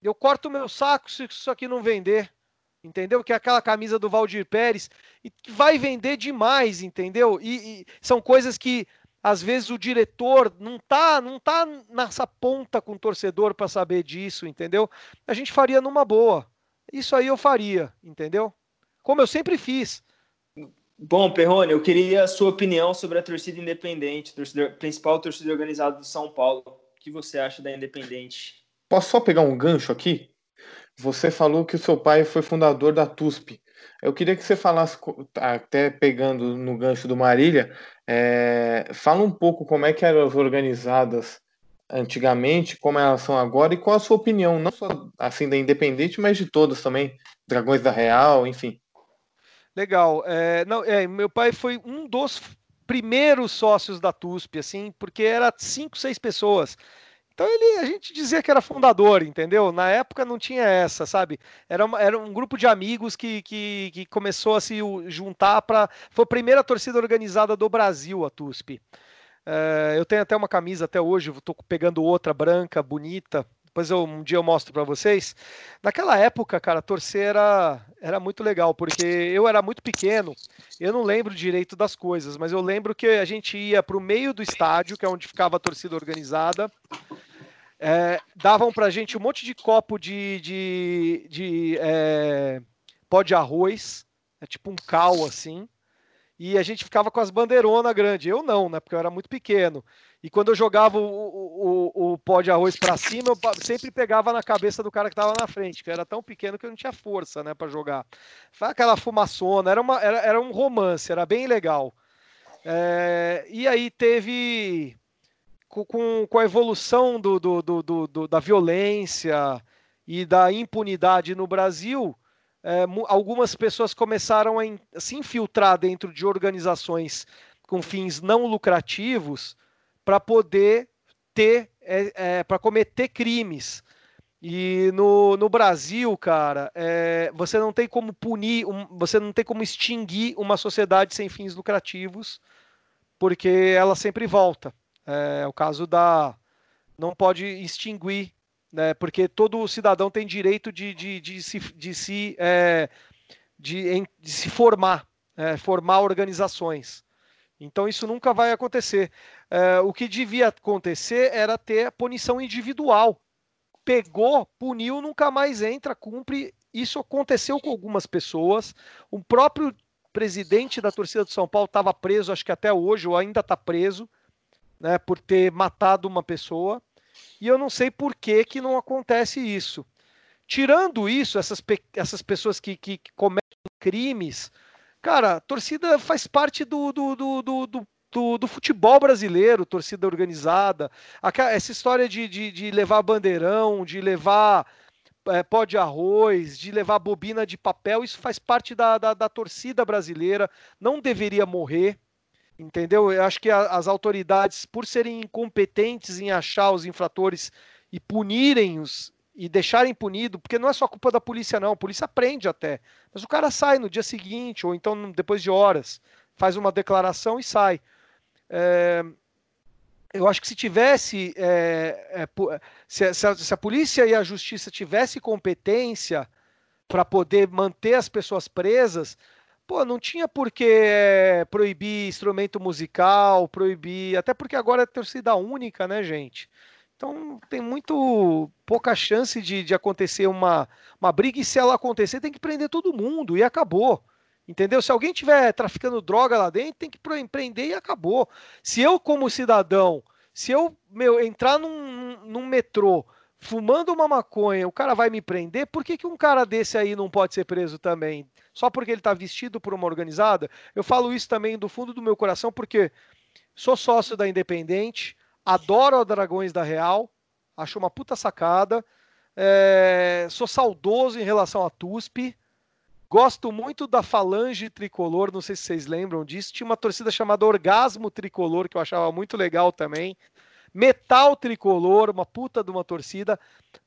Eu corto meu saco se isso aqui não vender. Entendeu? Que é aquela camisa do Valdir Pérez e vai vender demais, entendeu? E, e são coisas que às vezes o diretor não tá, não tá nessa ponta com o torcedor para saber disso, entendeu? A gente faria numa boa. Isso aí eu faria, entendeu? Como eu sempre fiz. Bom, Perrone, eu queria a sua opinião sobre a torcida independente, torcida, principal torcida organizada do São Paulo. O que você acha da Independente? Posso só pegar um gancho aqui? Você falou que o seu pai foi fundador da TUSP. Eu queria que você falasse, até pegando no gancho do Marília, é, fala um pouco como é que eram organizadas antigamente, como elas são agora e qual a sua opinião, não só assim da Independente, mas de todas também, Dragões da Real, enfim. Legal. É, não, é, meu pai foi um dos primeiros sócios da TUSP, assim, porque era cinco, seis pessoas. Então ele, a gente dizia que era fundador, entendeu? Na época não tinha essa, sabe? Era, uma, era um grupo de amigos que, que, que começou a se juntar para. Foi a primeira torcida organizada do Brasil, a TUSP. É, eu tenho até uma camisa até hoje, estou pegando outra branca, bonita. Depois eu, um dia eu mostro para vocês. Naquela época, cara, torcer era, era muito legal, porque eu era muito pequeno, eu não lembro direito das coisas, mas eu lembro que a gente ia para o meio do estádio, que é onde ficava a torcida organizada, é, davam para gente um monte de copo de, de, de é, pó de arroz, é tipo um cal assim, e a gente ficava com as bandeironas grandes. Eu não, né? Porque eu era muito pequeno. E quando eu jogava o, o, o, o pó de arroz para cima, eu sempre pegava na cabeça do cara que estava na frente, que era tão pequeno que eu não tinha força, né, para jogar. Foi aquela fumaçona, era, uma, era, era um romance, era bem legal. É, e aí teve com, com a evolução do, do, do, do, da violência e da impunidade no Brasil, é, algumas pessoas começaram a in, se infiltrar dentro de organizações com fins não lucrativos para poder ter, é, é, para cometer crimes. E no, no Brasil, cara, é, você não tem como punir, um, você não tem como extinguir uma sociedade sem fins lucrativos, porque ela sempre volta. É, o caso da. Não pode extinguir, né, porque todo cidadão tem direito de, de, de se, de, se, é, de, de se formar, é, formar organizações. Então isso nunca vai acontecer. É, o que devia acontecer era ter punição individual. Pegou, puniu, nunca mais entra, cumpre. Isso aconteceu com algumas pessoas. O próprio presidente da torcida do São Paulo estava preso, acho que até hoje, ou ainda está preso né, por ter matado uma pessoa. E eu não sei por que, que não acontece isso. Tirando isso, essas, essas pessoas que, que, que cometem crimes, cara, a torcida faz parte do, do, do, do, do, do futebol brasileiro, torcida organizada. Essa história de, de, de levar bandeirão, de levar é, pó de arroz, de levar bobina de papel, isso faz parte da, da, da torcida brasileira, não deveria morrer entendeu? Eu acho que a, as autoridades, por serem incompetentes em achar os infratores e punirem-os e deixarem punido, porque não é só culpa da polícia, não, a polícia prende até, mas o cara sai no dia seguinte, ou então depois de horas, faz uma declaração e sai. É, eu acho que se tivesse, é, é, se, se, a, se a polícia e a justiça tivesse competência para poder manter as pessoas presas, pô, não tinha por que é, proibir instrumento musical, proibir. Até porque agora é torcida única, né, gente? Então tem muito pouca chance de, de acontecer uma, uma briga, e se ela acontecer, tem que prender todo mundo e acabou. Entendeu? Se alguém tiver traficando droga lá dentro, tem que prender e acabou. Se eu, como cidadão, se eu meu, entrar num, num metrô fumando uma maconha, o cara vai me prender, por que, que um cara desse aí não pode ser preso também? Só porque ele está vestido por uma organizada? Eu falo isso também do fundo do meu coração, porque sou sócio da Independente, adoro a Dragões da Real, acho uma puta sacada, é, sou saudoso em relação a TUSP, gosto muito da Falange Tricolor, não sei se vocês lembram disso, tinha uma torcida chamada Orgasmo Tricolor, que eu achava muito legal também, Metal Tricolor, uma puta de uma torcida.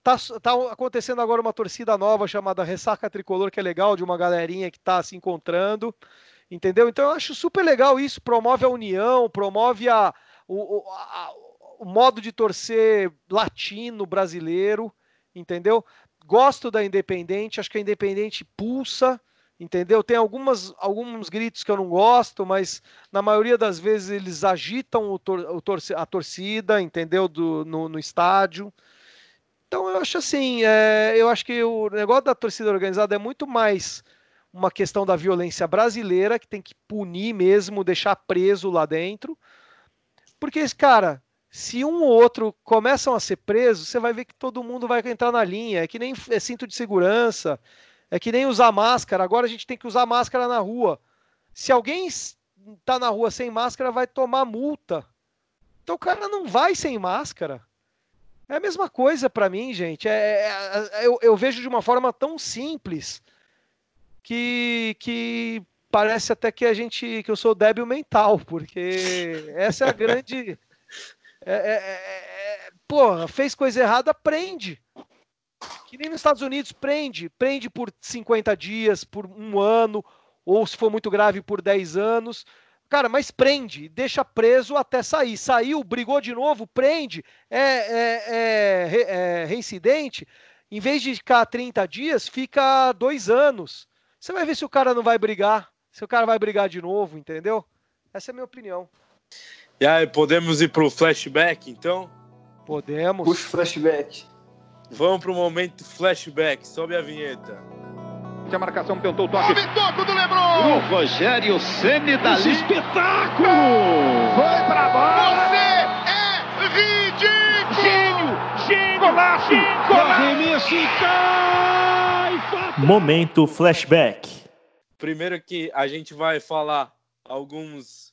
Tá, tá acontecendo agora uma torcida nova chamada Ressaca Tricolor, que é legal, de uma galerinha que tá se encontrando. Entendeu? Então eu acho super legal isso. Promove a união, promove a, o, a, o modo de torcer latino brasileiro. Entendeu? Gosto da Independente, acho que a Independente pulsa entendeu? Tem algumas, alguns gritos que eu não gosto, mas na maioria das vezes eles agitam o tor o tor a torcida, entendeu? Do, no, no, estádio. Então eu acho assim, é, eu acho que o negócio da torcida organizada é muito mais uma questão da violência brasileira, que tem que punir mesmo, deixar preso lá dentro. Porque, cara, se um ou outro começam a ser presos, você vai ver que todo mundo vai entrar na linha. É que nem é cinto de segurança, é que nem usar máscara. Agora a gente tem que usar máscara na rua. Se alguém está na rua sem máscara, vai tomar multa. Então o cara não vai sem máscara. É a mesma coisa para mim, gente. É, é, é, eu, eu, vejo de uma forma tão simples que, que parece até que a gente que eu sou débil mental, porque essa é a grande. [LAUGHS] É, é, é, porra, fez coisa errada, prende. Que nem nos Estados Unidos prende, prende por 50 dias, por um ano, ou se for muito grave, por 10 anos. Cara, mas prende, deixa preso até sair. Saiu, brigou de novo, prende, é, é, é, é reincidente. Em vez de ficar 30 dias, fica dois anos. Você vai ver se o cara não vai brigar, se o cara vai brigar de novo, entendeu? Essa é a minha opinião. E aí, podemos ir pro flashback, então? Podemos. Puxa o flashback. Vamos pro momento flashback. Sobe a vinheta. A marcação tentou o toque. Houve toco do Lebron. O Rogério Ceni dali. espetáculo. Foi pra bola. Você é ridículo. Gênio, gênio, golaço, golaço. Arremesso e cai! Momento flashback. Primeiro que a gente vai falar alguns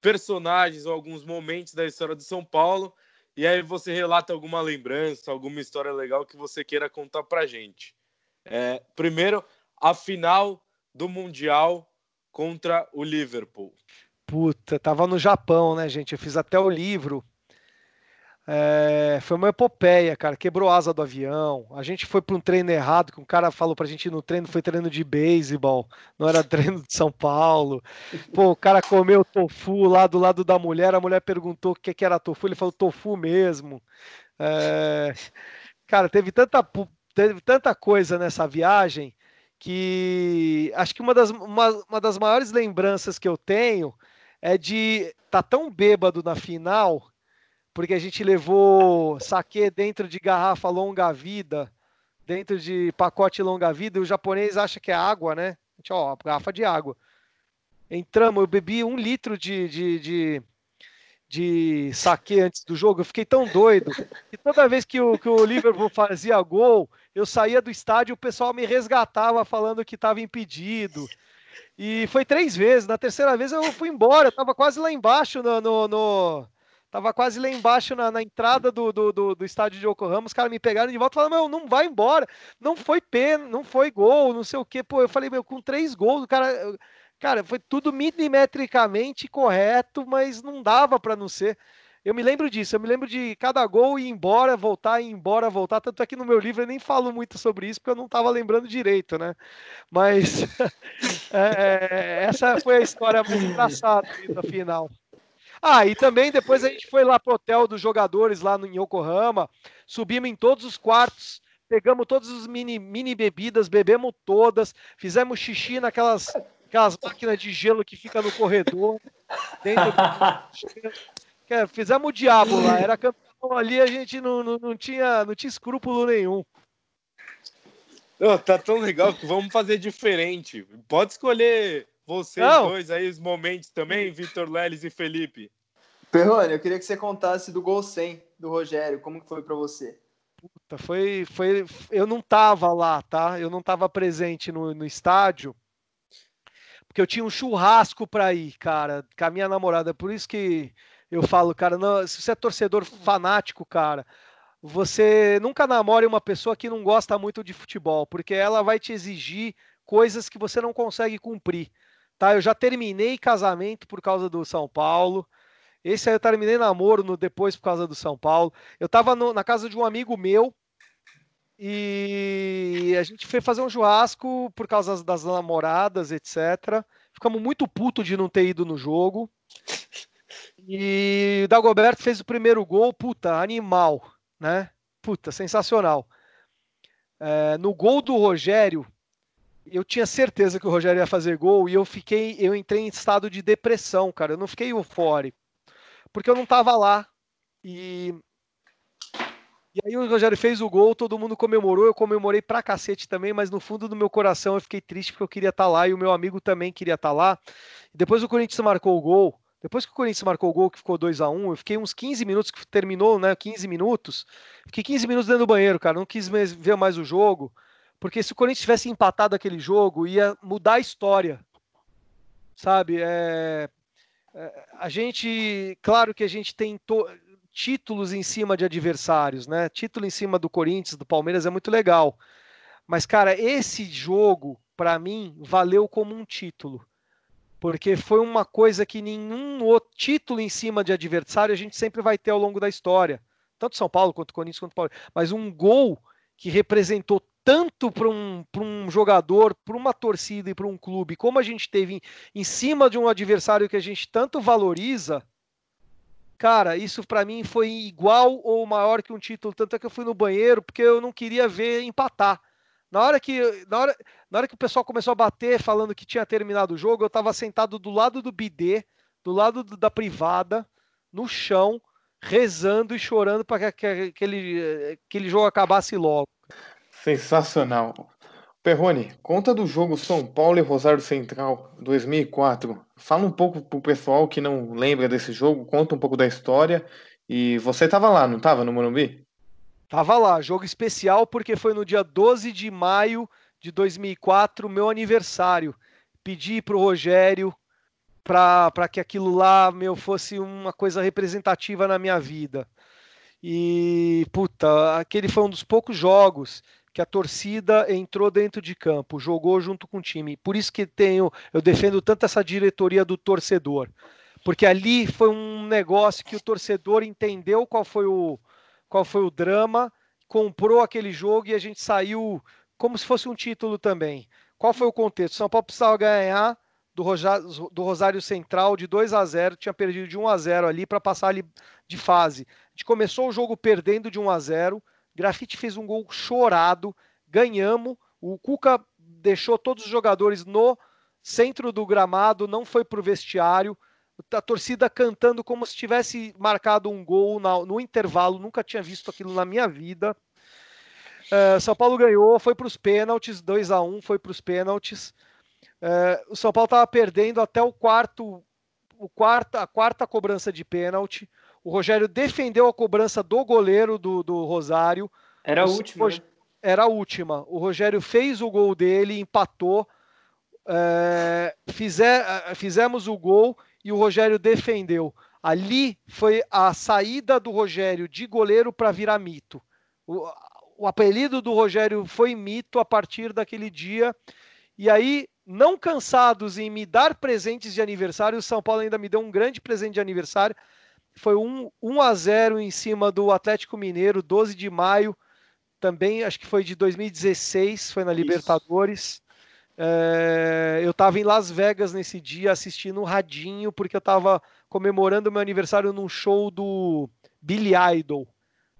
personagens ou alguns momentos da história do São Paulo e aí você relata alguma lembrança, alguma história legal que você queira contar pra gente. É, primeiro, a final do Mundial contra o Liverpool. Puta, tava no Japão, né, gente? Eu fiz até o livro. É, foi uma epopeia, cara. Quebrou a asa do avião. A gente foi para um treino errado, que um cara falou pra gente ir no treino, foi treino de beisebol, não era [LAUGHS] treino de São Paulo. Pô, o cara comeu tofu lá do lado da mulher, a mulher perguntou o que, que era tofu, ele falou tofu mesmo. É, cara, teve tanta teve tanta coisa nessa viagem que acho que uma das, uma, uma das maiores lembranças que eu tenho é de estar tá tão bêbado na final, porque a gente levou saque dentro de garrafa longa vida, dentro de pacote longa vida, e o japonês acha que é água, né? A gente, ó, garrafa de água. Entramos, eu bebi um litro de, de, de de saque antes do jogo, eu fiquei tão doido que toda vez que o, que o Liverpool fazia gol, eu saía do estádio e o pessoal me resgatava falando que estava impedido. E foi três vezes. Na terceira vez eu fui embora, eu tava quase lá embaixo no. no, no tava quase lá embaixo na, na entrada do, do, do, do, estádio de Yokohama. Os caras me pegaram de volta e falaram: Meu, não vai embora. Não foi pena, não foi gol, não sei o quê. Pô, eu falei: Meu, com três gols, o cara. Cara, foi tudo milimetricamente correto, mas não dava para não ser. Eu me lembro disso, eu me lembro de cada gol ir embora, voltar, ir embora, voltar. Tanto é que no meu livro eu nem falo muito sobre isso, porque eu não estava lembrando direito, né? Mas [LAUGHS] é, é, essa foi a história muito engraçada da final. Ah, e também depois a gente foi lá pro hotel dos jogadores lá no Yokohama, subimos em todos os quartos, pegamos todas as mini, mini bebidas, bebemos todas, fizemos xixi naquelas aquelas máquinas de gelo que fica no corredor, dentro do... [LAUGHS] Fizemos o diabo lá, era campeão ali, a gente não, não, não, tinha, não tinha escrúpulo nenhum. Oh, tá tão legal que vamos fazer diferente. Pode escolher vocês não. dois aí os momentos também, Vitor Leles e Felipe. Perrone, eu queria que você contasse do gol 100 do Rogério, como que foi para você? Puta, foi, foi, eu não tava lá, tá? Eu não tava presente no, no estádio, porque eu tinha um churrasco para ir, cara, com a minha namorada. Por isso que eu falo, cara, não, se você é torcedor fanático, cara, você nunca namore uma pessoa que não gosta muito de futebol, porque ela vai te exigir coisas que você não consegue cumprir. Tá? Eu já terminei casamento por causa do São Paulo. Esse aí eu terminei namoro no, depois por causa do São Paulo. Eu estava na casa de um amigo meu e a gente foi fazer um churrasco por causa das namoradas, etc. Ficamos muito puto de não ter ido no jogo. E o Dagoberto fez o primeiro gol, puta, animal, né? Puta, sensacional. É, no gol do Rogério, eu tinha certeza que o Rogério ia fazer gol e eu fiquei, eu entrei em estado de depressão, cara. Eu não fiquei eufórico, porque eu não tava lá. E e aí o Rogério fez o gol, todo mundo comemorou, eu comemorei pra cacete também, mas no fundo do meu coração eu fiquei triste porque eu queria estar tá lá e o meu amigo também queria estar tá lá. E depois o Corinthians marcou o gol, depois que o Corinthians marcou o gol, que ficou 2 a 1 eu fiquei uns 15 minutos, que terminou, né, 15 minutos, fiquei 15 minutos dentro do banheiro, cara, não quis ver mais o jogo, porque se o Corinthians tivesse empatado aquele jogo, ia mudar a história, sabe, é... é a gente, claro que a gente tentou, títulos em cima de adversários, né? Título em cima do Corinthians, do Palmeiras é muito legal. Mas, cara, esse jogo, para mim, valeu como um título. Porque foi uma coisa que nenhum outro título em cima de adversário a gente sempre vai ter ao longo da história. Tanto São Paulo quanto Corinthians quanto Palmeiras. Mas um gol que representou tanto para um, um jogador, para uma torcida e para um clube, como a gente teve em, em cima de um adversário que a gente tanto valoriza, cara, isso para mim foi igual ou maior que um título. Tanto é que eu fui no banheiro porque eu não queria ver empatar. Na hora que, na hora, na hora que o pessoal começou a bater falando que tinha terminado o jogo, eu estava sentado do lado do bidê, do lado do, da privada, no chão, rezando e chorando para que, que aquele, aquele jogo acabasse logo. Sensacional. Perrone, conta do jogo São Paulo e Rosário Central 2004. Fala um pouco pro pessoal que não lembra desse jogo, conta um pouco da história. E você estava lá, não estava no Morumbi? Tava lá, jogo especial porque foi no dia 12 de maio de 2004, meu aniversário. Pedi pro Rogério para que aquilo lá meu fosse uma coisa representativa na minha vida. E puta, aquele foi um dos poucos jogos que a torcida entrou dentro de campo, jogou junto com o time. Por isso que tenho, eu defendo tanto essa diretoria do torcedor, porque ali foi um negócio que o torcedor entendeu qual foi o qual foi o drama, comprou aquele jogo e a gente saiu como se fosse um título também. Qual foi o contexto? São Paulo precisava ganhar do, Rosário, do Rosário Central de 2 a 0, tinha perdido de 1 a 0 ali para passar ali de fase. A gente começou o jogo perdendo de 1 a 0, Grafite fez um gol chorado, ganhamos. O Cuca deixou todos os jogadores no centro do gramado, não foi para o vestiário. A torcida cantando como se tivesse marcado um gol no intervalo. Nunca tinha visto aquilo na minha vida. Uh, São Paulo ganhou, foi para os pênaltis, 2 a 1 foi para os pênaltis. Uh, o São Paulo estava perdendo até o quarto, o quarta, a quarta cobrança de pênalti. O Rogério defendeu a cobrança do goleiro do, do Rosário. Era a última. Né? Era a última. O Rogério fez o gol dele, empatou. É, fizer, é, fizemos o gol e o Rogério defendeu. Ali foi a saída do Rogério de goleiro para virar mito. O, o apelido do Rogério foi mito a partir daquele dia. E aí, não cansados em me dar presentes de aniversário, o São Paulo ainda me deu um grande presente de aniversário foi 1, 1 a 0 em cima do Atlético Mineiro, 12 de maio, também acho que foi de 2016, foi na Libertadores. É, eu estava em Las Vegas nesse dia assistindo o Radinho, porque eu estava comemorando meu aniversário num show do Billy Idol,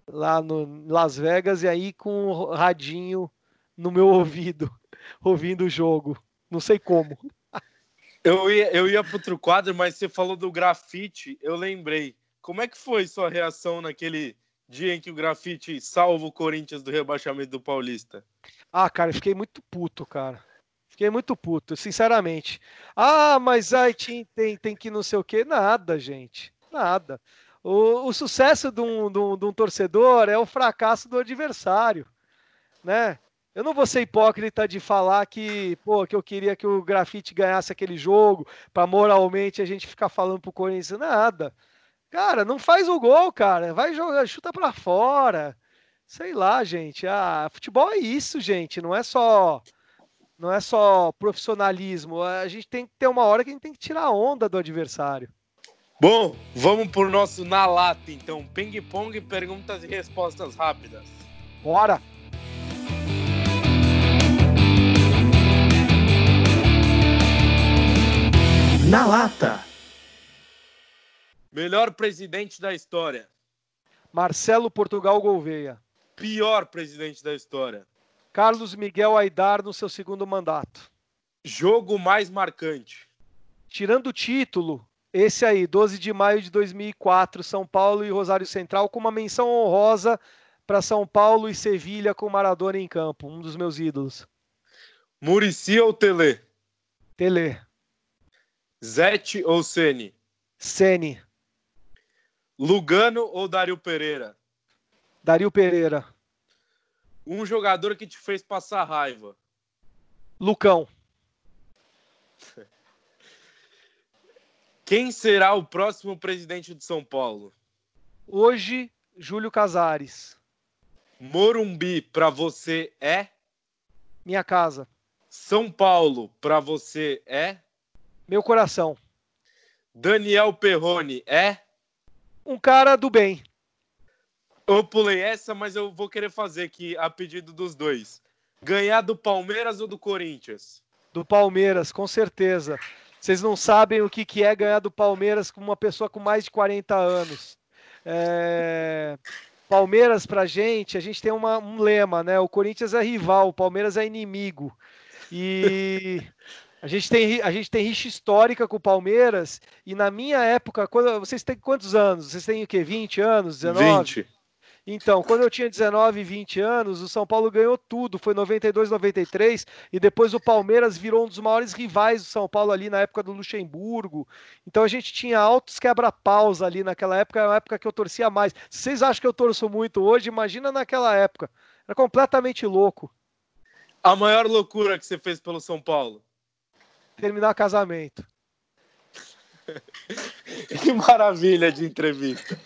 lá no Las Vegas, e aí com o Radinho no meu ouvido, [LAUGHS] ouvindo o jogo. Não sei como. Eu ia, eu ia para outro quadro, mas você falou do grafite, eu lembrei. Como é que foi sua reação naquele dia em que o grafite salva o Corinthians do rebaixamento do Paulista? Ah, cara, eu fiquei muito puto, cara. Fiquei muito puto, sinceramente. Ah, mas aí tem, tem que não sei o quê. Nada, gente. Nada. O, o sucesso de um, de, um, de um torcedor é o fracasso do adversário, né? Eu não vou ser hipócrita de falar que, pô, que eu queria que o grafite ganhasse aquele jogo, para moralmente a gente ficar falando pro Corinthians nada. Cara, não faz o gol, cara. Vai jogar, chuta para fora. Sei lá, gente. Ah, futebol é isso, gente. Não é só não é só profissionalismo. A gente tem que ter uma hora que a gente tem que tirar a onda do adversário. Bom, vamos pro nosso na lata, então. Ping pong, perguntas e respostas rápidas. Bora. Na lata. Melhor presidente da história. Marcelo Portugal Gouveia. Pior presidente da história. Carlos Miguel Aidar no seu segundo mandato. Jogo mais marcante. Tirando o título, esse aí, 12 de maio de 2004, São Paulo e Rosário Central, com uma menção honrosa para São Paulo e Sevilha com Maradona em campo, um dos meus ídolos. Murici ou Tele? Tele. Zete ou Sene? Sene. Lugano ou Dario Pereira? Dario Pereira. Um jogador que te fez passar raiva. Lucão. [LAUGHS] Quem será o próximo presidente de São Paulo? Hoje, Júlio Casares. Morumbi para você é? Minha casa. São Paulo para você é? Meu coração. Daniel Perrone é? Um cara do bem. Eu pulei essa, mas eu vou querer fazer aqui a pedido dos dois. Ganhar do Palmeiras ou do Corinthians? Do Palmeiras, com certeza. Vocês não sabem o que, que é ganhar do Palmeiras com uma pessoa com mais de 40 anos. É... Palmeiras, pra gente, a gente tem uma, um lema, né? O Corinthians é rival, o Palmeiras é inimigo. E [LAUGHS] a gente tem, a gente tem rixa histórica com o Palmeiras. E na minha época, quando, vocês têm quantos anos? Vocês têm o quê? 20 anos? 19? 20. Então, quando eu tinha 19, 20 anos, o São Paulo ganhou tudo. Foi 92, 93. E depois o Palmeiras virou um dos maiores rivais do São Paulo ali na época do Luxemburgo. Então a gente tinha altos quebra-paus ali naquela época. É uma época que eu torcia mais. Se vocês acham que eu torço muito hoje, imagina naquela época. Era completamente louco. A maior loucura que você fez pelo São Paulo? Terminar casamento. [LAUGHS] Que maravilha de entrevista.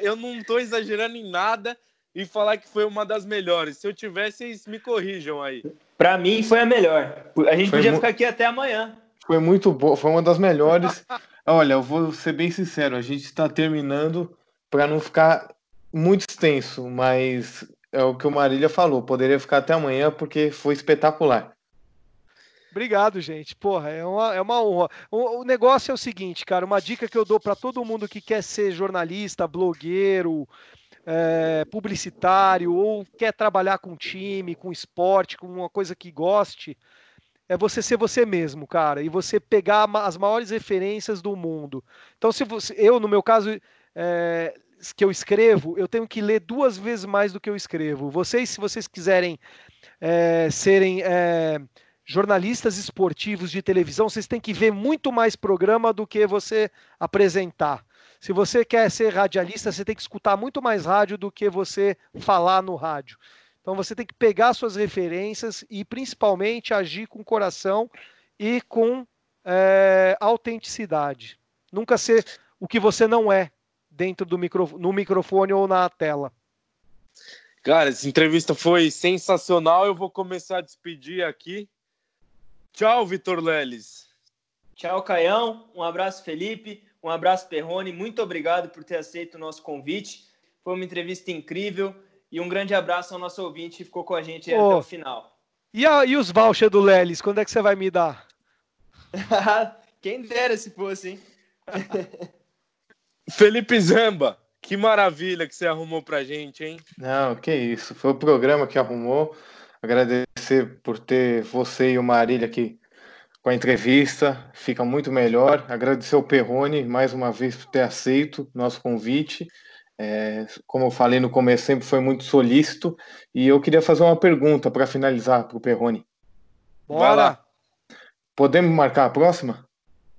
Eu não estou exagerando em nada e falar que foi uma das melhores. Se eu tivesse, vocês me corrijam aí. Pra mim foi a melhor. A gente Foi podia ficar aqui até amanhã. Foi muito boa, foi uma das melhores. Olha, eu vou ser bem sincero, a gente está terminando para não ficar muito extenso, mas é o que o Marília falou, poderia ficar até amanhã porque foi espetacular. Obrigado, gente. Porra, é uma, é uma honra. O, o negócio é o seguinte, cara. Uma dica que eu dou para todo mundo que quer ser jornalista, blogueiro, é, publicitário ou quer trabalhar com time, com esporte, com uma coisa que goste, é você ser você mesmo, cara, e você pegar as maiores referências do mundo. Então, se você, eu, no meu caso, é, que eu escrevo, eu tenho que ler duas vezes mais do que eu escrevo. Vocês, se vocês quiserem é, serem é, jornalistas esportivos de televisão, vocês têm que ver muito mais programa do que você apresentar. Se você quer ser radialista, você tem que escutar muito mais rádio do que você falar no rádio. Então você tem que pegar suas referências e principalmente agir com coração e com é, autenticidade. Nunca ser o que você não é dentro do micro, no microfone ou na tela. Cara, essa entrevista foi sensacional. Eu vou começar a despedir aqui. Tchau, Vitor Leles. Tchau, Caião. Um abraço, Felipe. Um abraço, Perrone. Muito obrigado por ter aceito o nosso convite. Foi uma entrevista incrível. E um grande abraço ao nosso ouvinte que ficou com a gente Ô. até o final. E, a- e os voucher do Lelis, quando é que você vai me dar? [LAUGHS] Quem dera se fosse, hein? [LAUGHS] Felipe Zamba, que maravilha que você arrumou pra gente, hein? Não, que isso, foi o programa que arrumou. Agradecer por ter você e o Marília aqui com a entrevista, fica muito melhor. Agradecer ao Perrone mais uma vez por ter aceito nosso convite. É, como eu falei no começo, sempre foi muito solícito. E eu queria fazer uma pergunta para finalizar para o Perrone. Vai Bora! lá. Podemos marcar a próxima?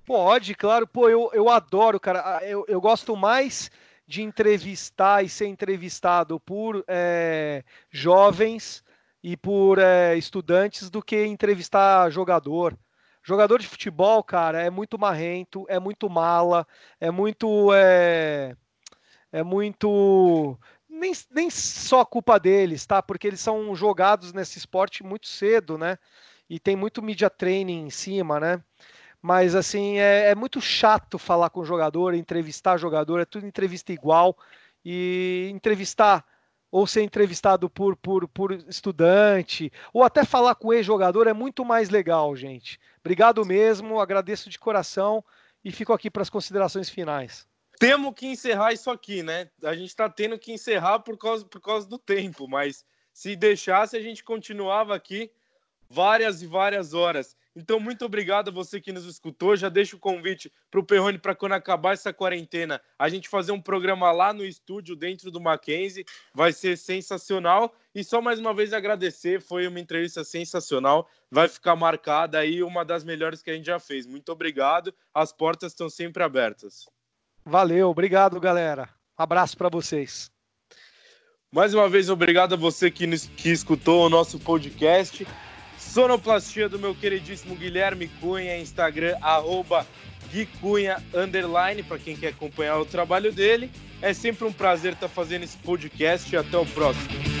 Pode, claro. Pô, eu, eu adoro, cara. Ah, Eu, eu gosto mais de entrevistar e ser entrevistado por eh, jovens e por eh, estudantes do que entrevistar jogador. Jogador de futebol, cara, é muito marrento, é muito mala, é muito. É, é muito. Nem, nem só culpa deles, tá? Porque eles são jogados nesse esporte muito cedo, né? E tem muito media training em cima, né? Mas assim, é, é muito chato falar com jogador, entrevistar jogador, é tudo entrevista igual. E entrevistar ou ser entrevistado por, por, por estudante, ou até falar com ex-jogador é muito mais legal, gente. Obrigado mesmo, agradeço de coração e fico aqui para as considerações finais. Temos que encerrar isso aqui, né? A gente tá tendo que encerrar por causa, por causa do tempo, mas se deixasse, a gente continuava aqui várias e várias horas. Então, muito obrigado a você que nos escutou. Já deixo o convite para o Perrone para quando acabar essa quarentena, a gente fazer um programa lá no estúdio, dentro do Mackenzie. Vai ser sensacional. E só mais uma vez agradecer, foi uma entrevista sensacional. Vai ficar marcada aí uma das melhores que a gente já fez. Muito obrigado. As portas estão sempre abertas. Valeu, obrigado, galera. Abraço para vocês. Mais uma vez, obrigado a você que, que escutou o nosso podcast. Sonoplastia do meu queridíssimo Guilherme Cunha, Instagram, arroba Gui Cunha, underline, para quem quer acompanhar o trabalho dele. É sempre um prazer estar fazendo esse podcast e até o próximo.